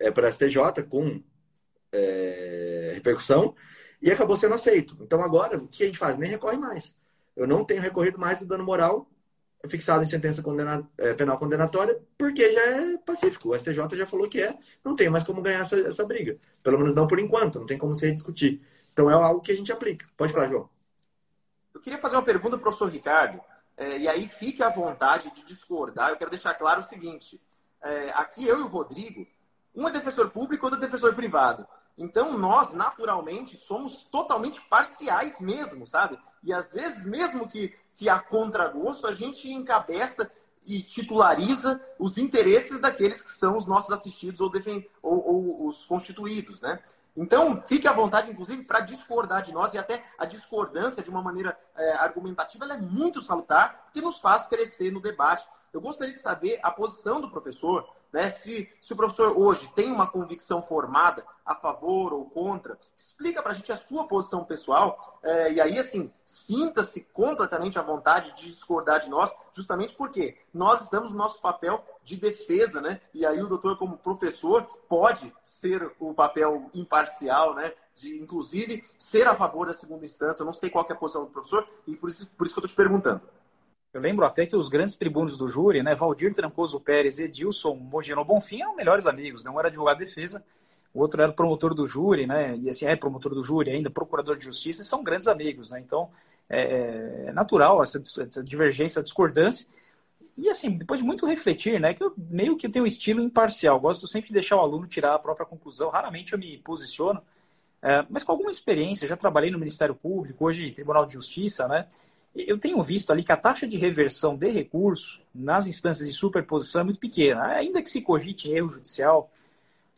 é, para STJ com é, repercussão e acabou sendo aceito. Então agora, o que a gente faz? Nem recorre mais. Eu não tenho recorrido mais do dano moral fixado em sentença condena, é, penal condenatória, porque já é pacífico. O STJ já falou que é, não tem mais como ganhar essa, essa briga. Pelo menos não por enquanto, não tem como se rediscutir. Então é algo que a gente aplica. Pode falar, João. Eu queria fazer uma pergunta para o professor Ricardo, é, e aí fique à vontade de discordar. Eu quero deixar claro o seguinte: é, aqui eu e o Rodrigo, um é defensor público, outro é defensor privado. Então, nós, naturalmente, somos totalmente parciais mesmo, sabe? E às vezes, mesmo que, que a contragosto, a gente encabeça e titulariza os interesses daqueles que são os nossos assistidos ou, ou, ou os constituídos, né? Então, fique à vontade, inclusive, para discordar de nós, e até a discordância, de uma maneira é, argumentativa, é muito salutar, que nos faz crescer no debate. Eu gostaria de saber a posição do professor né? Se, se o professor hoje tem uma convicção formada a favor ou contra, explica para a gente a sua posição pessoal. É, e aí, assim, sinta-se completamente à vontade de discordar de nós, justamente porque nós estamos no nosso papel de defesa, né? E aí o doutor, como professor, pode ser o papel imparcial, né? De, inclusive, ser a favor da segunda instância. Eu não sei qual é a posição do professor, e por isso, por isso que eu estou te perguntando. Eu lembro até que os grandes tribunos do júri, né, Valdir Trancoso Pérez Edilson Mogino Bonfim eram melhores amigos, né? um era advogado de defesa, o outro era promotor do júri, né, e assim, é promotor do júri ainda, procurador de justiça, e são grandes amigos, né, então é, é natural essa, essa divergência, essa discordância, e assim, depois de muito refletir, né, que eu meio que tenho um estilo imparcial, gosto sempre de deixar o aluno tirar a própria conclusão, raramente eu me posiciono, é, mas com alguma experiência, já trabalhei no Ministério Público, hoje Tribunal de Justiça, né, eu tenho visto ali que a taxa de reversão de recurso nas instâncias de superposição é muito pequena, ainda que se cogite erro judicial.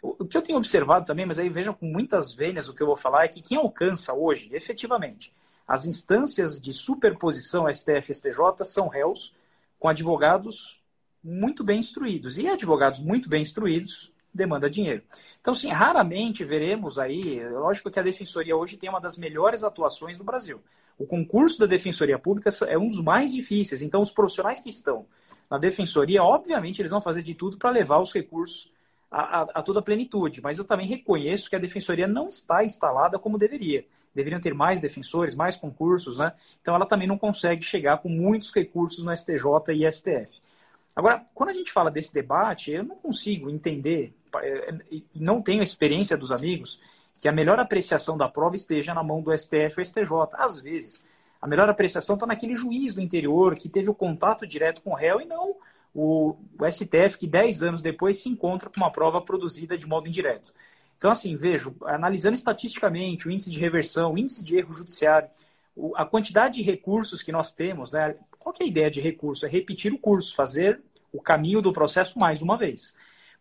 O que eu tenho observado também, mas aí vejam com muitas vênias o que eu vou falar, é que quem alcança hoje, efetivamente, as instâncias de superposição STF e STJ são réus com advogados muito bem instruídos. E advogados muito bem instruídos demanda dinheiro. Então, sim, raramente veremos aí, lógico que a defensoria hoje tem uma das melhores atuações do Brasil. O concurso da Defensoria Pública é um dos mais difíceis. Então, os profissionais que estão na Defensoria, obviamente, eles vão fazer de tudo para levar os recursos a, a, a, toda a plenitude. Mas eu também reconheço que a Defensoria não está instalada como deveria. Deveriam ter mais defensores, mais concursos, né? Então, ela também não consegue chegar com muitos recursos no STJ e STF. Agora, quando a gente fala desse debate, eu não consigo entender, é, não tenho a experiência dos amigos, que a melhor apreciação da prova esteja na mão do STF ou STJ. Às vezes, a melhor apreciação está naquele juiz do interior que teve o contato direto com o réu e não o, o STF que dez anos depois se encontra com uma prova produzida de modo indireto. Então, assim, vejo, analisando estatisticamente o índice de reversão, o índice de erro judiciário, a quantidade de recursos que nós temos, né? Qual é a ideia de recurso? É repetir o curso, fazer o caminho do processo mais uma vez.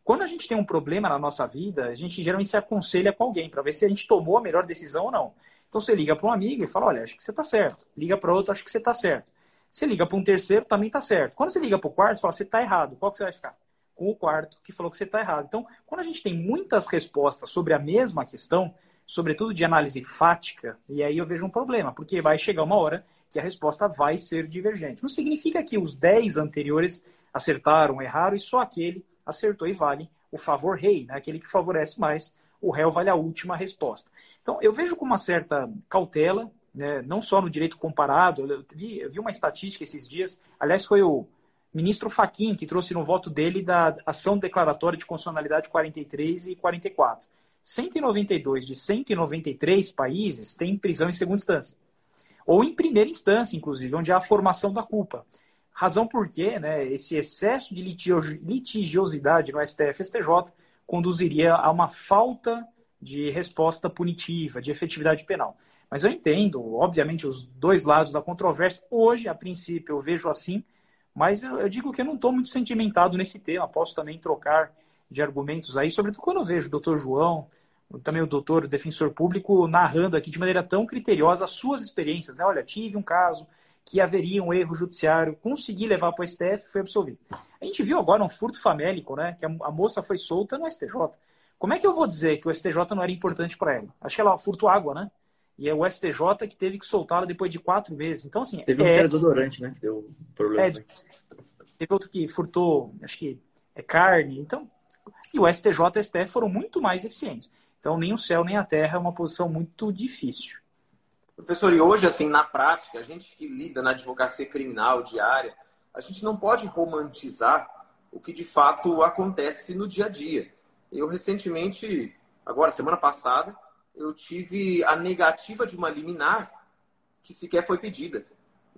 Quando a gente tem um problema na nossa vida, a gente geralmente se aconselha com alguém para ver se a gente tomou a melhor decisão ou não. Então você liga para um amigo e fala: Olha, acho que você está certo. Liga para outro, acho que você está certo. Você liga para um terceiro, também está certo. Quando você liga para o quarto, você fala: Você está errado. Qual que você vai ficar? Com o quarto que falou que você está errado. Então, quando a gente tem muitas respostas sobre a mesma questão, sobretudo de análise fática, e aí eu vejo um problema, porque vai chegar uma hora que a resposta vai ser divergente. Não significa que os 10 anteriores acertaram, erraram, e só aquele acertou e vale o favor rei, né? aquele que favorece mais, o réu vale a última resposta. Então, eu vejo com uma certa cautela, né? não só no direito comparado, eu vi, eu vi uma estatística esses dias, aliás, foi o ministro Faquim que trouxe no voto dele da ação declaratória de constitucionalidade 43 e 44. 192 de 193 países têm prisão em segunda instância. Ou em primeira instância, inclusive, onde há a formação da culpa. Razão porque né, esse excesso de litigiosidade no STF STJ conduziria a uma falta de resposta punitiva, de efetividade penal. Mas eu entendo, obviamente, os dois lados da controvérsia. Hoje, a princípio, eu vejo assim, mas eu, eu digo que eu não estou muito sentimentado nesse tema. Posso também trocar de argumentos aí, sobretudo quando eu vejo o doutor João, também o doutor, o defensor público, narrando aqui de maneira tão criteriosa as suas experiências. Né? Olha, tive um caso que haveria um erro judiciário, consegui levar para o STF e foi absolvido. A gente viu agora um furto famélico, né? que a, moça foi solta no STJ. Como é que eu vou dizer que o STJ não era importante para ela? Acho que ela furtou água, né? E é o STJ que teve que soltá-la depois de quatro meses. Então, assim. Teve um é... que era desodorante, né? Que deu problema. É, teve outro que furtou, acho que é carne. Então, e o STJ e o STF foram muito mais eficientes. Então, nem o céu nem a terra é uma posição muito difícil. Professor, e hoje, assim, na prática, a gente que lida na advocacia criminal diária, a gente não pode romantizar o que de fato acontece no dia a dia. Eu recentemente, agora, semana passada, eu tive a negativa de uma liminar que sequer foi pedida.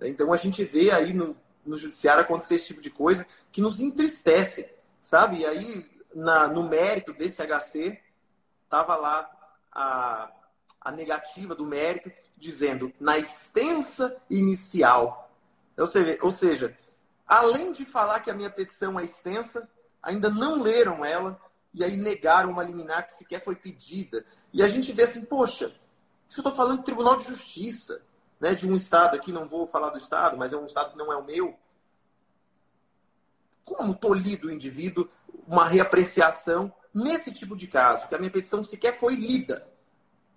Então a gente vê aí no, no judiciário acontecer esse tipo de coisa que nos entristece, sabe? E aí, na, no mérito desse HC, estava lá a, a negativa do mérito dizendo na extensa inicial. Ou seja, além de falar que a minha petição é extensa, ainda não leram ela e aí negaram uma liminar que sequer foi pedida. E a gente vê assim, poxa, isso eu estou falando de Tribunal de Justiça, né, de um Estado aqui, não vou falar do Estado, mas é um Estado que não é o meu. Como tolhido o indivíduo uma reapreciação nesse tipo de caso, que a minha petição sequer foi lida,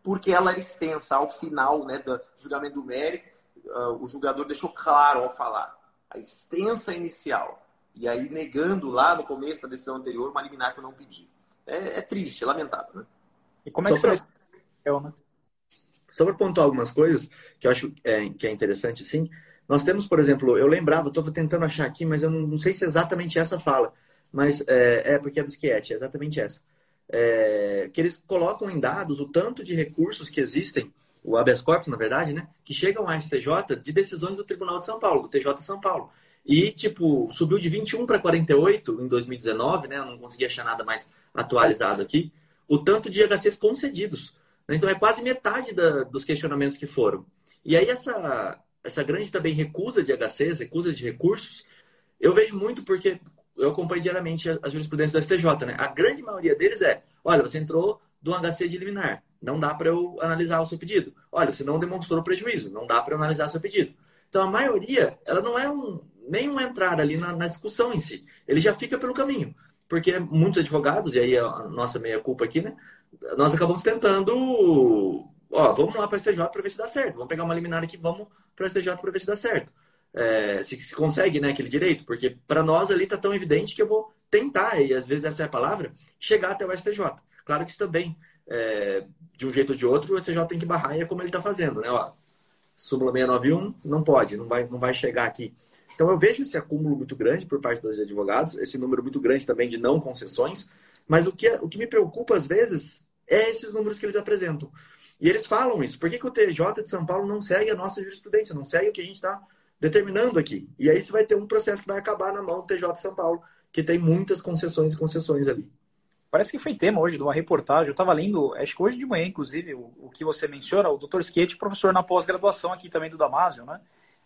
porque ela era extensa ao final né, do julgamento do mérito, uh, o julgador deixou claro ao falar a extensa inicial e aí negando lá no começo da decisão anterior uma liminar que eu não pedi. É, é triste, é lamentável, né? E como é Só que pra... você... né? Só para pontuar algumas coisas que eu acho é, que é interessante, sim. Nós temos, por exemplo, eu lembrava, estou tentando achar aqui, mas eu não, não, sei se é exatamente essa fala, mas é, é porque é do Schietti, é exatamente essa. É, que eles colocam em dados o tanto de recursos que existem, o habeas corpus, na verdade, né, que chegam à STJ de decisões do Tribunal de São Paulo, do TJ de São Paulo. E, tipo, subiu de 21 para 48 em 2019, né? Eu não consegui achar nada mais atualizado aqui. O tanto de HCs concedidos. Né? Então, é quase metade da, dos questionamentos que foram. E aí, essa, essa grande também recusa de HCs, recusa de recursos, eu vejo muito porque eu acompanho diariamente as jurisprudências do STJ, né? A grande maioria deles é: olha, você entrou do HC de liminar, não dá para eu analisar o seu pedido. Olha, você não demonstrou prejuízo, não dá para analisar o seu pedido. Então, a maioria, ela não é um, nenhum entrar ali na, na, discussão em si. Ele já fica pelo caminho. Porque muitos advogados, e aí a nossa meia-culpa aqui, né? Nós acabamos tentando. Ó, vamos lá para o STJ para ver se dá certo. Vamos pegar uma liminar aqui, vamos para o STJ para ver se dá certo. É, se, se consegue, né, aquele direito. Porque para nós ali está tão evidente que eu vou tentar, e às vezes essa é a palavra, chegar até o STJ. Claro que isso também, é, de um jeito ou de outro, o STJ tem que barrar e é como ele está fazendo, né? Ó, súmula 691 não pode, não vai, não vai chegar aqui. Então eu vejo esse acúmulo muito grande por parte dos advogados, esse número muito grande também de não concessões, mas o que, o que me preocupa às vezes é esses números que eles apresentam. E eles falam isso. Por que, que o TJ de São Paulo não segue a nossa jurisprudência, não segue o que a gente está determinando aqui? E aí você vai ter um processo que vai acabar na mão do TJ de São Paulo, que tem muitas concessões e concessões ali. Parece que foi tema hoje de uma reportagem. Eu estava lendo, acho que hoje de manhã, inclusive, o, o que você menciona, o Dr. Skate, professor na pós-graduação aqui também do Damásio, né?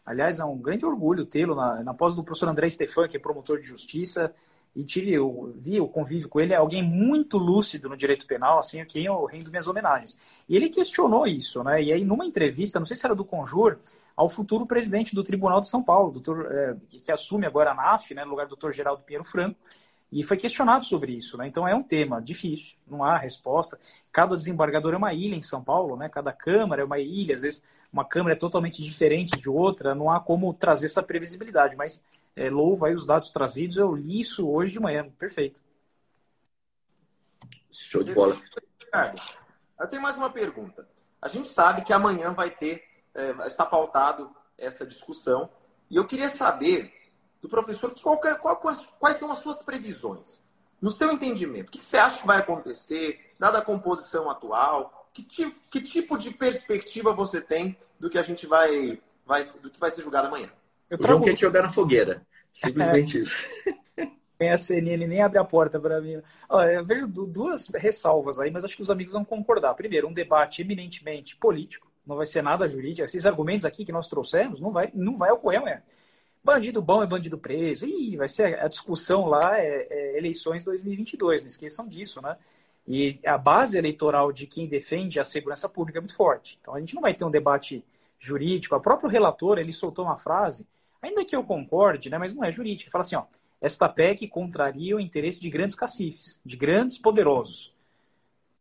Aliás, é um grande orgulho tê-lo na, na pós do professor André Stefan, que é promotor de justiça, e tive, eu vi o convívio com ele, é alguém muito lúcido no direito penal, assim, a quem eu rendo minhas homenagens. E ele questionou isso, né? E aí, numa entrevista, não sei se era do Conjur, ao futuro presidente do Tribunal de São Paulo, doutor, é, que assume agora a NAF, né, no lugar do doutor Geraldo Pinheiro Franco, e foi questionado sobre isso, né? Então é um tema difícil, não há resposta. Cada desembargador é uma ilha em São Paulo, né? Cada câmara é uma ilha, às vezes uma câmara é totalmente diferente de outra, não há como trazer essa previsibilidade, mas é, louvo aí os dados trazidos, eu li isso hoje de manhã, perfeito. Show de bola. Ricardo, eu tenho mais uma pergunta. A gente sabe que amanhã vai ter, é, está pautado essa discussão, e eu queria saber do professor qual, qual, quais são as suas previsões. No seu entendimento, o que você acha que vai acontecer, dada a composição atual? Que, que tipo de perspectiva você tem do que a gente vai, vai do que vai ser julgado amanhã? Eu trago... O João quer te jogar na fogueira. Simplesmente isso. Tem a CNN nem abre a porta para mim. Olha, eu vejo duas ressalvas aí, mas acho que os amigos vão concordar. Primeiro, um debate eminentemente político, não vai ser nada jurídico. Esses argumentos aqui que nós trouxemos não vai, não vai ocorrer amanhã. Bandido bom é bandido preso. Ih, vai ser a discussão lá, é, é eleições 2022, não esqueçam disso, né? E a base eleitoral de quem defende a segurança pública é muito forte. Então a gente não vai ter um debate jurídico. O próprio relator ele soltou uma frase, ainda que eu concorde, né, mas não é jurídica. Ele fala assim: ó, esta PEC contraria o interesse de grandes cacifes, de grandes poderosos.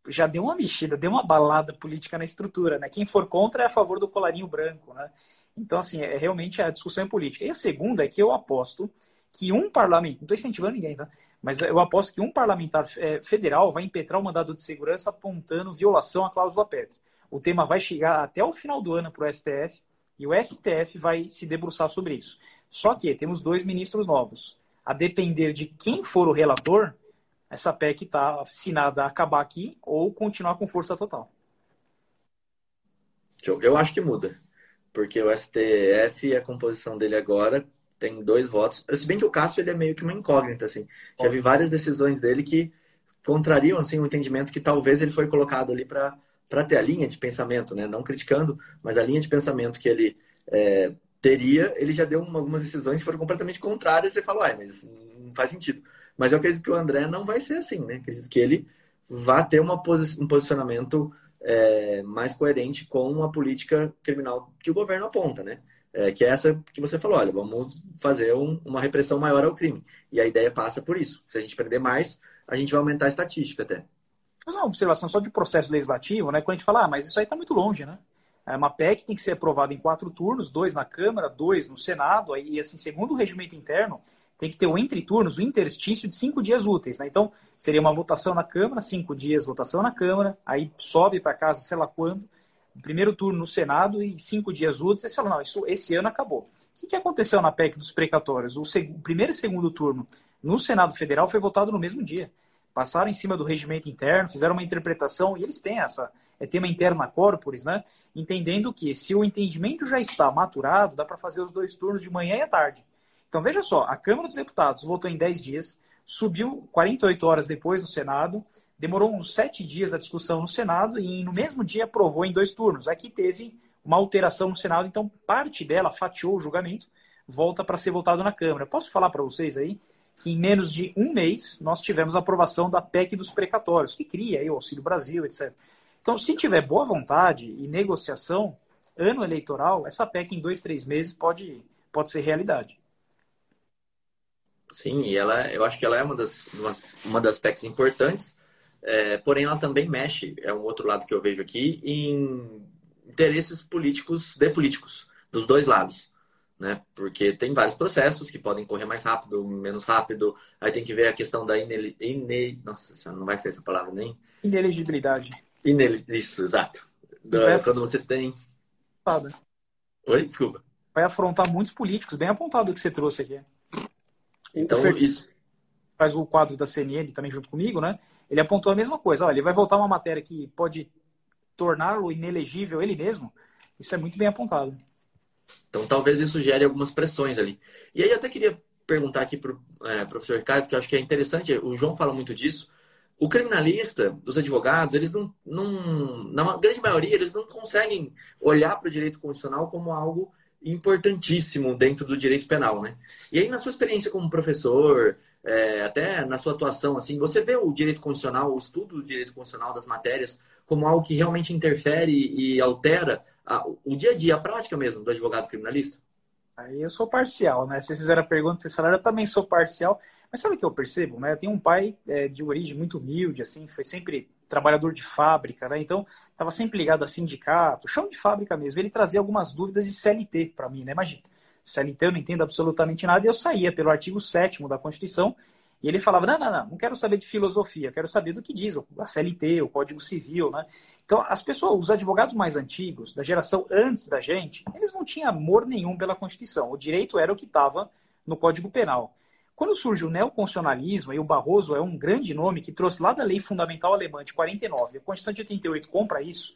Já deu uma mexida, deu uma balada política na estrutura. Né? Quem for contra é a favor do colarinho branco. Né? Então, assim, é realmente a discussão é política. E a segunda é que eu aposto que um parlamento, não estou incentivando ninguém, tá? mas eu aposto que um parlamentar é, federal vai impetrar o mandado de segurança apontando violação à cláusula Petri. O tema vai chegar até o final do ano para o STF e o STF vai se debruçar sobre isso. Só que temos dois ministros novos. A depender de quem for o relator, essa PEC está assinada a acabar aqui ou continuar com força total. Eu acho que muda porque o STF, a composição dele agora, tem dois votos. Se bem que o Cássio ele é meio que uma incógnita, assim. Já vi várias decisões dele que contrariam assim, o entendimento que talvez ele foi colocado ali para ter a linha de pensamento, né? não criticando, mas a linha de pensamento que ele é, teria, ele já deu uma, algumas decisões que foram completamente contrárias e você falou, mas não faz sentido. Mas eu acredito que o André não vai ser assim, né? Acredito que ele vai ter uma posi um posicionamento é, mais coerente com a política criminal que o governo aponta, né? É, que é essa que você falou, olha, vamos fazer um, uma repressão maior ao crime. E a ideia passa por isso. Se a gente prender mais, a gente vai aumentar a estatística até. Mas uma observação só de processo legislativo, né? Quando a gente fala, ah, mas isso aí está muito longe, né? É uma PEC tem que ser aprovada em quatro turnos, dois na Câmara, dois no Senado, aí, assim, segundo o regimento interno, tem que ter o entre turnos, o interstício de cinco dias úteis. Né? Então, seria uma votação na Câmara, cinco dias votação na Câmara, aí sobe para casa, sei lá quando, primeiro turno no Senado e cinco dias úteis. Você fala, não, isso, esse ano acabou. O que, que aconteceu na PEC dos precatórios? O, seg... o primeiro e segundo turno no Senado Federal foi votado no mesmo dia. Passaram em cima do regimento interno, fizeram uma interpretação, e eles têm essa, é tema interna corporis, né? Entendendo que se o entendimento já está maturado, dá para fazer os dois turnos de manhã e à tarde. Então veja só, a Câmara dos Deputados votou em 10 dias, subiu 48 horas depois no Senado, demorou uns 7 dias a discussão no Senado e no mesmo dia aprovou em dois turnos. Aqui teve uma alteração no Senado, então parte dela fatiou o julgamento, volta para ser votado na Câmara. Posso falar para vocês aí que em menos de um mês nós tivemos a aprovação da PEC dos precatórios, que cria aí o Auxílio Brasil, etc. Então, se tiver boa vontade e negociação, ano eleitoral, essa PEC em dois, três meses pode, pode ser realidade. Sim, e ela, eu acho que ela é uma das, uma, uma das PECs importantes, é, porém ela também mexe, é um outro lado que eu vejo aqui, em interesses políticos de políticos, dos dois lados. Né? Porque tem vários processos que podem correr mais rápido, menos rápido. Aí tem que ver a questão da inele... ine... Nossa senhora, não vai ser essa palavra nem. Inelegibilidade. Inel... Isso, exato. Da... Quando você tem. Oi, desculpa. Vai afrontar muitos políticos, bem apontado o que você trouxe aqui. Então, isso. Faz o quadro da CNN também junto comigo, né? Ele apontou a mesma coisa. Olha, ele vai voltar uma matéria que pode torná-lo inelegível ele mesmo. Isso é muito bem apontado. Então, talvez isso gere algumas pressões ali. E aí, eu até queria perguntar aqui para o é, professor Ricardo, que eu acho que é interessante, o João fala muito disso. O criminalista, os advogados, eles não, não na grande maioria, eles não conseguem olhar para o direito constitucional como algo importantíssimo dentro do direito penal, né? E aí, na sua experiência como professor, é, até na sua atuação, assim, você vê o direito constitucional, o estudo do direito constitucional das matérias, como algo que realmente interfere e altera a, o dia a dia, a prática mesmo do advogado criminalista? Aí eu sou parcial, né? Se vocês fizeram a pergunta desse eu também sou parcial. Mas sabe o que eu percebo, né? Eu tenho um pai é, de origem muito humilde, assim, foi sempre trabalhador de fábrica, né? Então, estava sempre ligado a sindicato, chão de fábrica mesmo. Ele trazia algumas dúvidas de CLT para mim, né? Imagina, CLT eu não entendo absolutamente nada e eu saía pelo artigo 7 da Constituição e ele falava: não, não, não, não quero saber de filosofia, quero saber do que diz a CLT, o Código Civil, né? Então, as pessoas, os advogados mais antigos, da geração antes da gente, eles não tinham amor nenhum pela Constituição. O direito era o que estava no Código Penal. Quando surge o neoconstitucionalismo, e o Barroso é um grande nome que trouxe lá da Lei Fundamental Alemã de 49, a Constituição de 88 compra isso,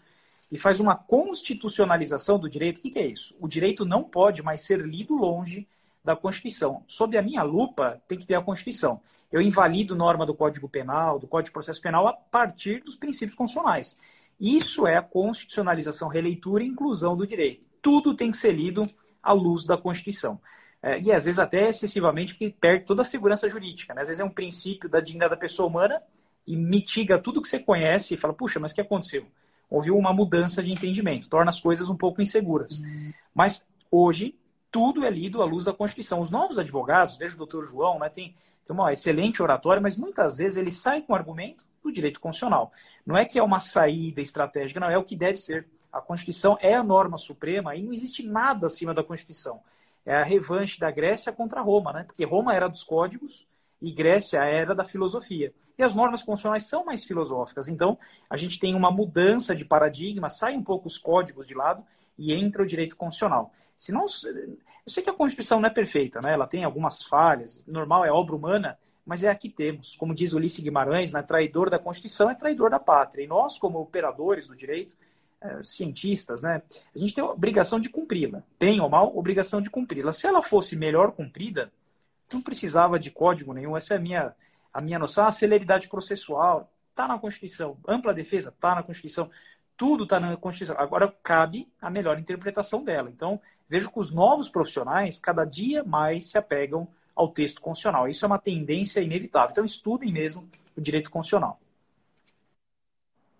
e faz uma constitucionalização do direito, o que, que é isso? O direito não pode mais ser lido longe da Constituição. Sob a minha lupa, tem que ter a Constituição. Eu invalido norma do Código Penal, do Código de Processo Penal, a partir dos princípios constitucionais. Isso é a constitucionalização, releitura e inclusão do direito. Tudo tem que ser lido à luz da Constituição e às vezes até excessivamente, que perde toda a segurança jurídica. Né? Às vezes é um princípio da dignidade da pessoa humana e mitiga tudo que você conhece e fala, puxa, mas o que aconteceu? Houve uma mudança de entendimento, torna as coisas um pouco inseguras. Uhum. Mas hoje, tudo é lido à luz da Constituição. Os novos advogados, veja o doutor João, né, tem, tem uma excelente oratória, mas muitas vezes ele sai com argumento do direito constitucional. Não é que é uma saída estratégica, não, é o que deve ser. A Constituição é a norma suprema e não existe nada acima da Constituição. É a revanche da Grécia contra Roma, né? Porque Roma era dos códigos e Grécia era da filosofia. E as normas constitucionais são mais filosóficas. Então, a gente tem uma mudança de paradigma, sai um pouco os códigos de lado e entra o direito constitucional. Se não, eu sei que a Constituição não é perfeita, né? Ela tem algumas falhas, normal é obra humana, mas é a que temos. Como diz Ulisses Guimarães, né? traidor da Constituição é traidor da pátria. E nós, como operadores do direito, cientistas, né? A gente tem a obrigação de cumpri-la. Bem ou mal, obrigação de cumpri-la. Se ela fosse melhor cumprida, não precisava de código nenhum. Essa é a minha, a minha noção. A celeridade processual está na Constituição. Ampla defesa está na Constituição. Tudo está na Constituição. Agora cabe a melhor interpretação dela. Então, vejo que os novos profissionais cada dia mais se apegam ao texto constitucional. Isso é uma tendência inevitável. Então, estudem mesmo o direito constitucional.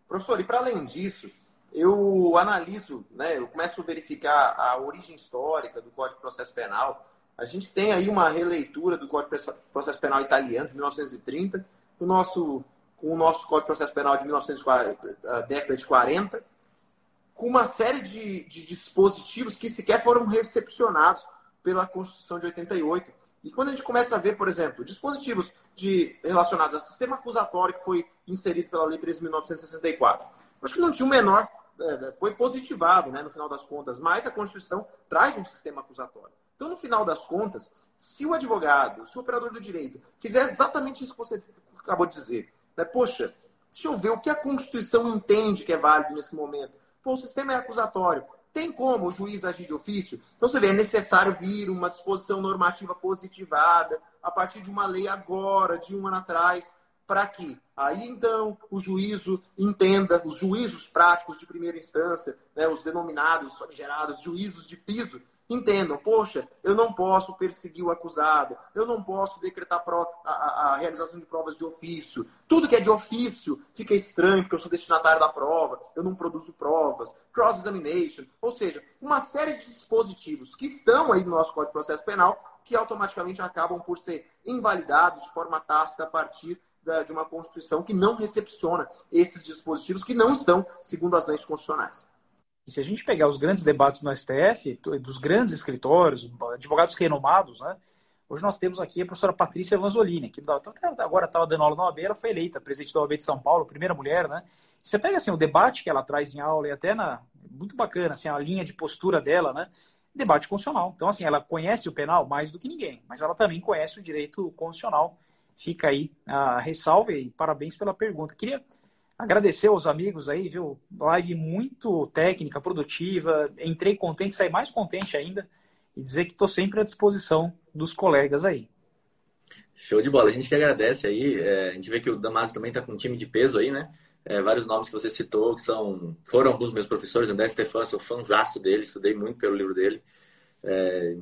Professor, e para além disso, eu analiso, né, eu começo a verificar a origem histórica do Código de Processo Penal. A gente tem aí uma releitura do Código de Processo Penal italiano de 1930, do nosso, com o nosso Código de Processo Penal de 1940, década de 40, com uma série de, de dispositivos que sequer foram recepcionados pela Constituição de 88. E quando a gente começa a ver, por exemplo, dispositivos de, relacionados ao sistema acusatório que foi inserido pela Lei 13.964, acho que não tinha o menor é, foi positivado, né, no final das contas, mas a Constituição traz um sistema acusatório. Então, no final das contas, se o advogado, se o operador do direito fizer exatamente isso que você acabou de dizer, né, poxa, deixa eu ver o que a Constituição entende que é válido nesse momento. Pô, o sistema é acusatório. Tem como o juiz agir de ofício? Então, você vê, é necessário vir uma disposição normativa positivada a partir de uma lei agora, de um ano atrás para que aí então o juízo entenda, os juízos práticos de primeira instância, né, os denominados, famigerados juízos de piso, entendam, poxa, eu não posso perseguir o acusado, eu não posso decretar a, a, a, realização de provas de ofício. Tudo que é de ofício fica estranho, porque eu sou destinatário da prova, eu não produzo provas, cross-examination, ou seja, uma série de dispositivos que estão aí no nosso Código de Processo Penal que automaticamente acabam por ser invalidados de forma tácita a partir de uma Constituição que não recepciona esses dispositivos que não estão segundo as leis constitucionais. E se a gente pegar os grandes debates no STF, dos grandes escritórios, advogados renomados, né? Hoje nós temos aqui a professora Patrícia Vanzolini, que agora estava dando aula na OAB, ela foi eleita presidente da OAB de São Paulo, primeira mulher, né? Você pega assim, o debate que ela traz em aula e até na. Muito bacana, assim, a linha de postura dela, né? Debate constitucional. Então, assim, ela conhece o penal mais do que ninguém, mas ela também conhece o direito constitucional fica aí a ressalva e parabéns pela pergunta. Queria agradecer aos amigos aí, viu? Live muito técnica, produtiva. Entrei contente, saí mais contente ainda e dizer que estou sempre à disposição dos colegas aí. Show de bola. A gente que agradece aí. É, a gente vê que o Damaso também está com um time de peso aí, né? É, vários nomes que você citou que são foram alguns meus professores. André Stefan, sou fãzaço dele, estudei muito pelo livro dele. É,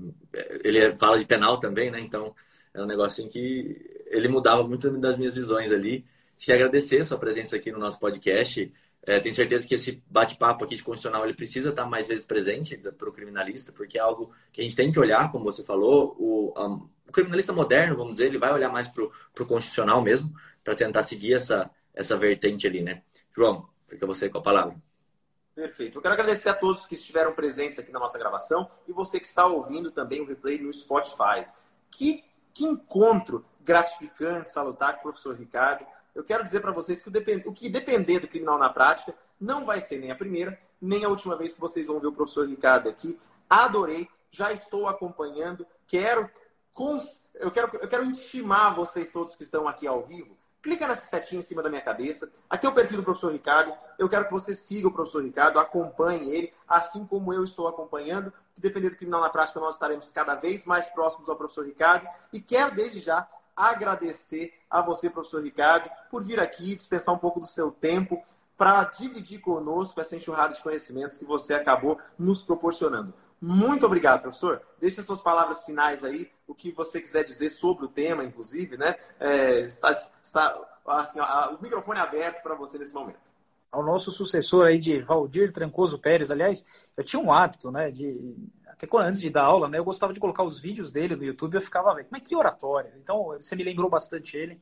ele fala de penal também, né? Então é um negocinho que ele mudava muito das minhas visões ali. Queria agradecer a sua presença aqui no nosso podcast. É, tenho certeza que esse bate-papo aqui de constitucional ele precisa estar mais vezes presente para o criminalista, porque é algo que a gente tem que olhar, como você falou. O, um, o criminalista moderno, vamos dizer, ele vai olhar mais para o constitucional mesmo, para tentar seguir essa, essa vertente ali, né? João, fica você com a palavra. Perfeito. Eu quero agradecer a todos que estiveram presentes aqui na nossa gravação e você que está ouvindo também o replay no Spotify. Que que encontro gratificante, salutar professor Ricardo. Eu quero dizer para vocês que o, depend... o que depender do criminal na prática não vai ser nem a primeira, nem a última vez que vocês vão ver o professor Ricardo aqui. Adorei, já estou acompanhando, quero cons... eu quero eu quero intimar vocês todos que estão aqui ao vivo. Clica nessa setinha em cima da minha cabeça. Aqui é o perfil do professor Ricardo. Eu quero que você siga o professor Ricardo, acompanhe ele, assim como eu estou acompanhando, dependendo do criminal na prática, nós estaremos cada vez mais próximos ao professor Ricardo. E quero, desde já, agradecer a você, professor Ricardo, por vir aqui, dispensar um pouco do seu tempo para dividir conosco essa enxurrada de conhecimentos que você acabou nos proporcionando. Muito obrigado, professor. Deixe as suas palavras finais aí, o que você quiser dizer sobre o tema, inclusive, né? É, está, está, assim, o microfone aberto para você nesse momento. Ao nosso sucessor aí de Valdir Trancoso Pérez, aliás, eu tinha um hábito, né, de antes de dar aula, né, eu gostava de colocar os vídeos dele no YouTube, eu ficava vendo, mas que oratória. Então, você me lembrou bastante ele,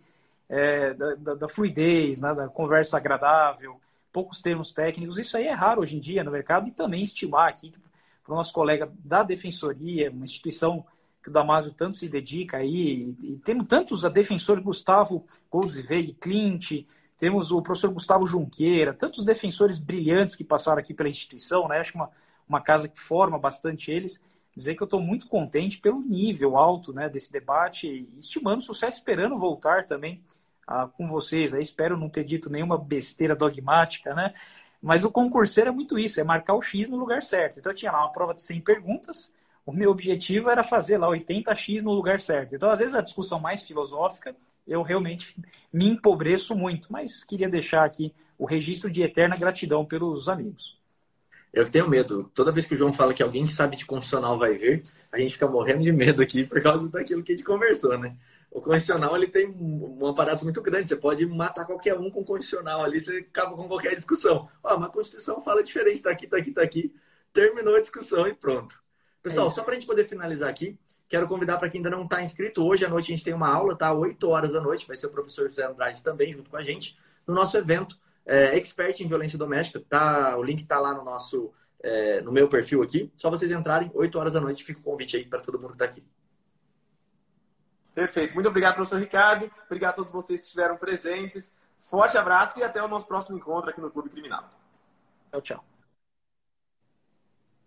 é, da, da, da, fluidez, né, da conversa agradável, poucos termos técnicos. Isso aí é raro hoje em dia no mercado e também estimar aqui para o nosso colega da Defensoria, uma instituição que o Damásio tanto se dedica aí, e, e temos tantos a defensor Gustavo Goldsveig, Clint, temos o professor Gustavo Junqueira, tantos defensores brilhantes que passaram aqui pela instituição, né? Acho que uma, uma casa que forma bastante eles. Dizer que eu estou muito contente pelo nível alto né, desse debate, estimando sucesso, esperando voltar também ah, com vocês. Aí espero não ter dito nenhuma besteira dogmática, né? Mas o concurseiro é muito isso, é marcar o X no lugar certo. Então eu tinha lá uma prova de 100 perguntas, o meu objetivo era fazer lá 80x no lugar certo. Então, às vezes, a discussão mais filosófica, eu realmente me empobreço muito, mas queria deixar aqui o registro de eterna gratidão pelos amigos. Eu tenho medo. Toda vez que o João fala que alguém que sabe de constitucional vai vir, a gente fica morrendo de medo aqui por causa daquilo que a gente conversou, né? O constitucional ele tem um aparato muito grande. Você pode matar qualquer um com o constitucional ali, você acaba com qualquer discussão. Ah, mas a Constituição fala diferente, tá aqui, tá aqui, tá aqui. Terminou a discussão e pronto. Pessoal, é só para a gente poder finalizar aqui, quero convidar para quem ainda não está inscrito. Hoje à noite a gente tem uma aula, tá? 8 horas da noite, vai ser o professor José Andrade também junto com a gente, no nosso evento é, Expert em Violência Doméstica. Tá, o link está lá no nosso, é, no meu perfil aqui. Só vocês entrarem, 8 horas da noite, fica o convite aí para todo mundo que está aqui. Perfeito. Muito obrigado, professor Ricardo. Obrigado a todos vocês que estiveram presentes. Forte abraço e até o nosso próximo encontro aqui no Clube Criminal. Tchau, tchau.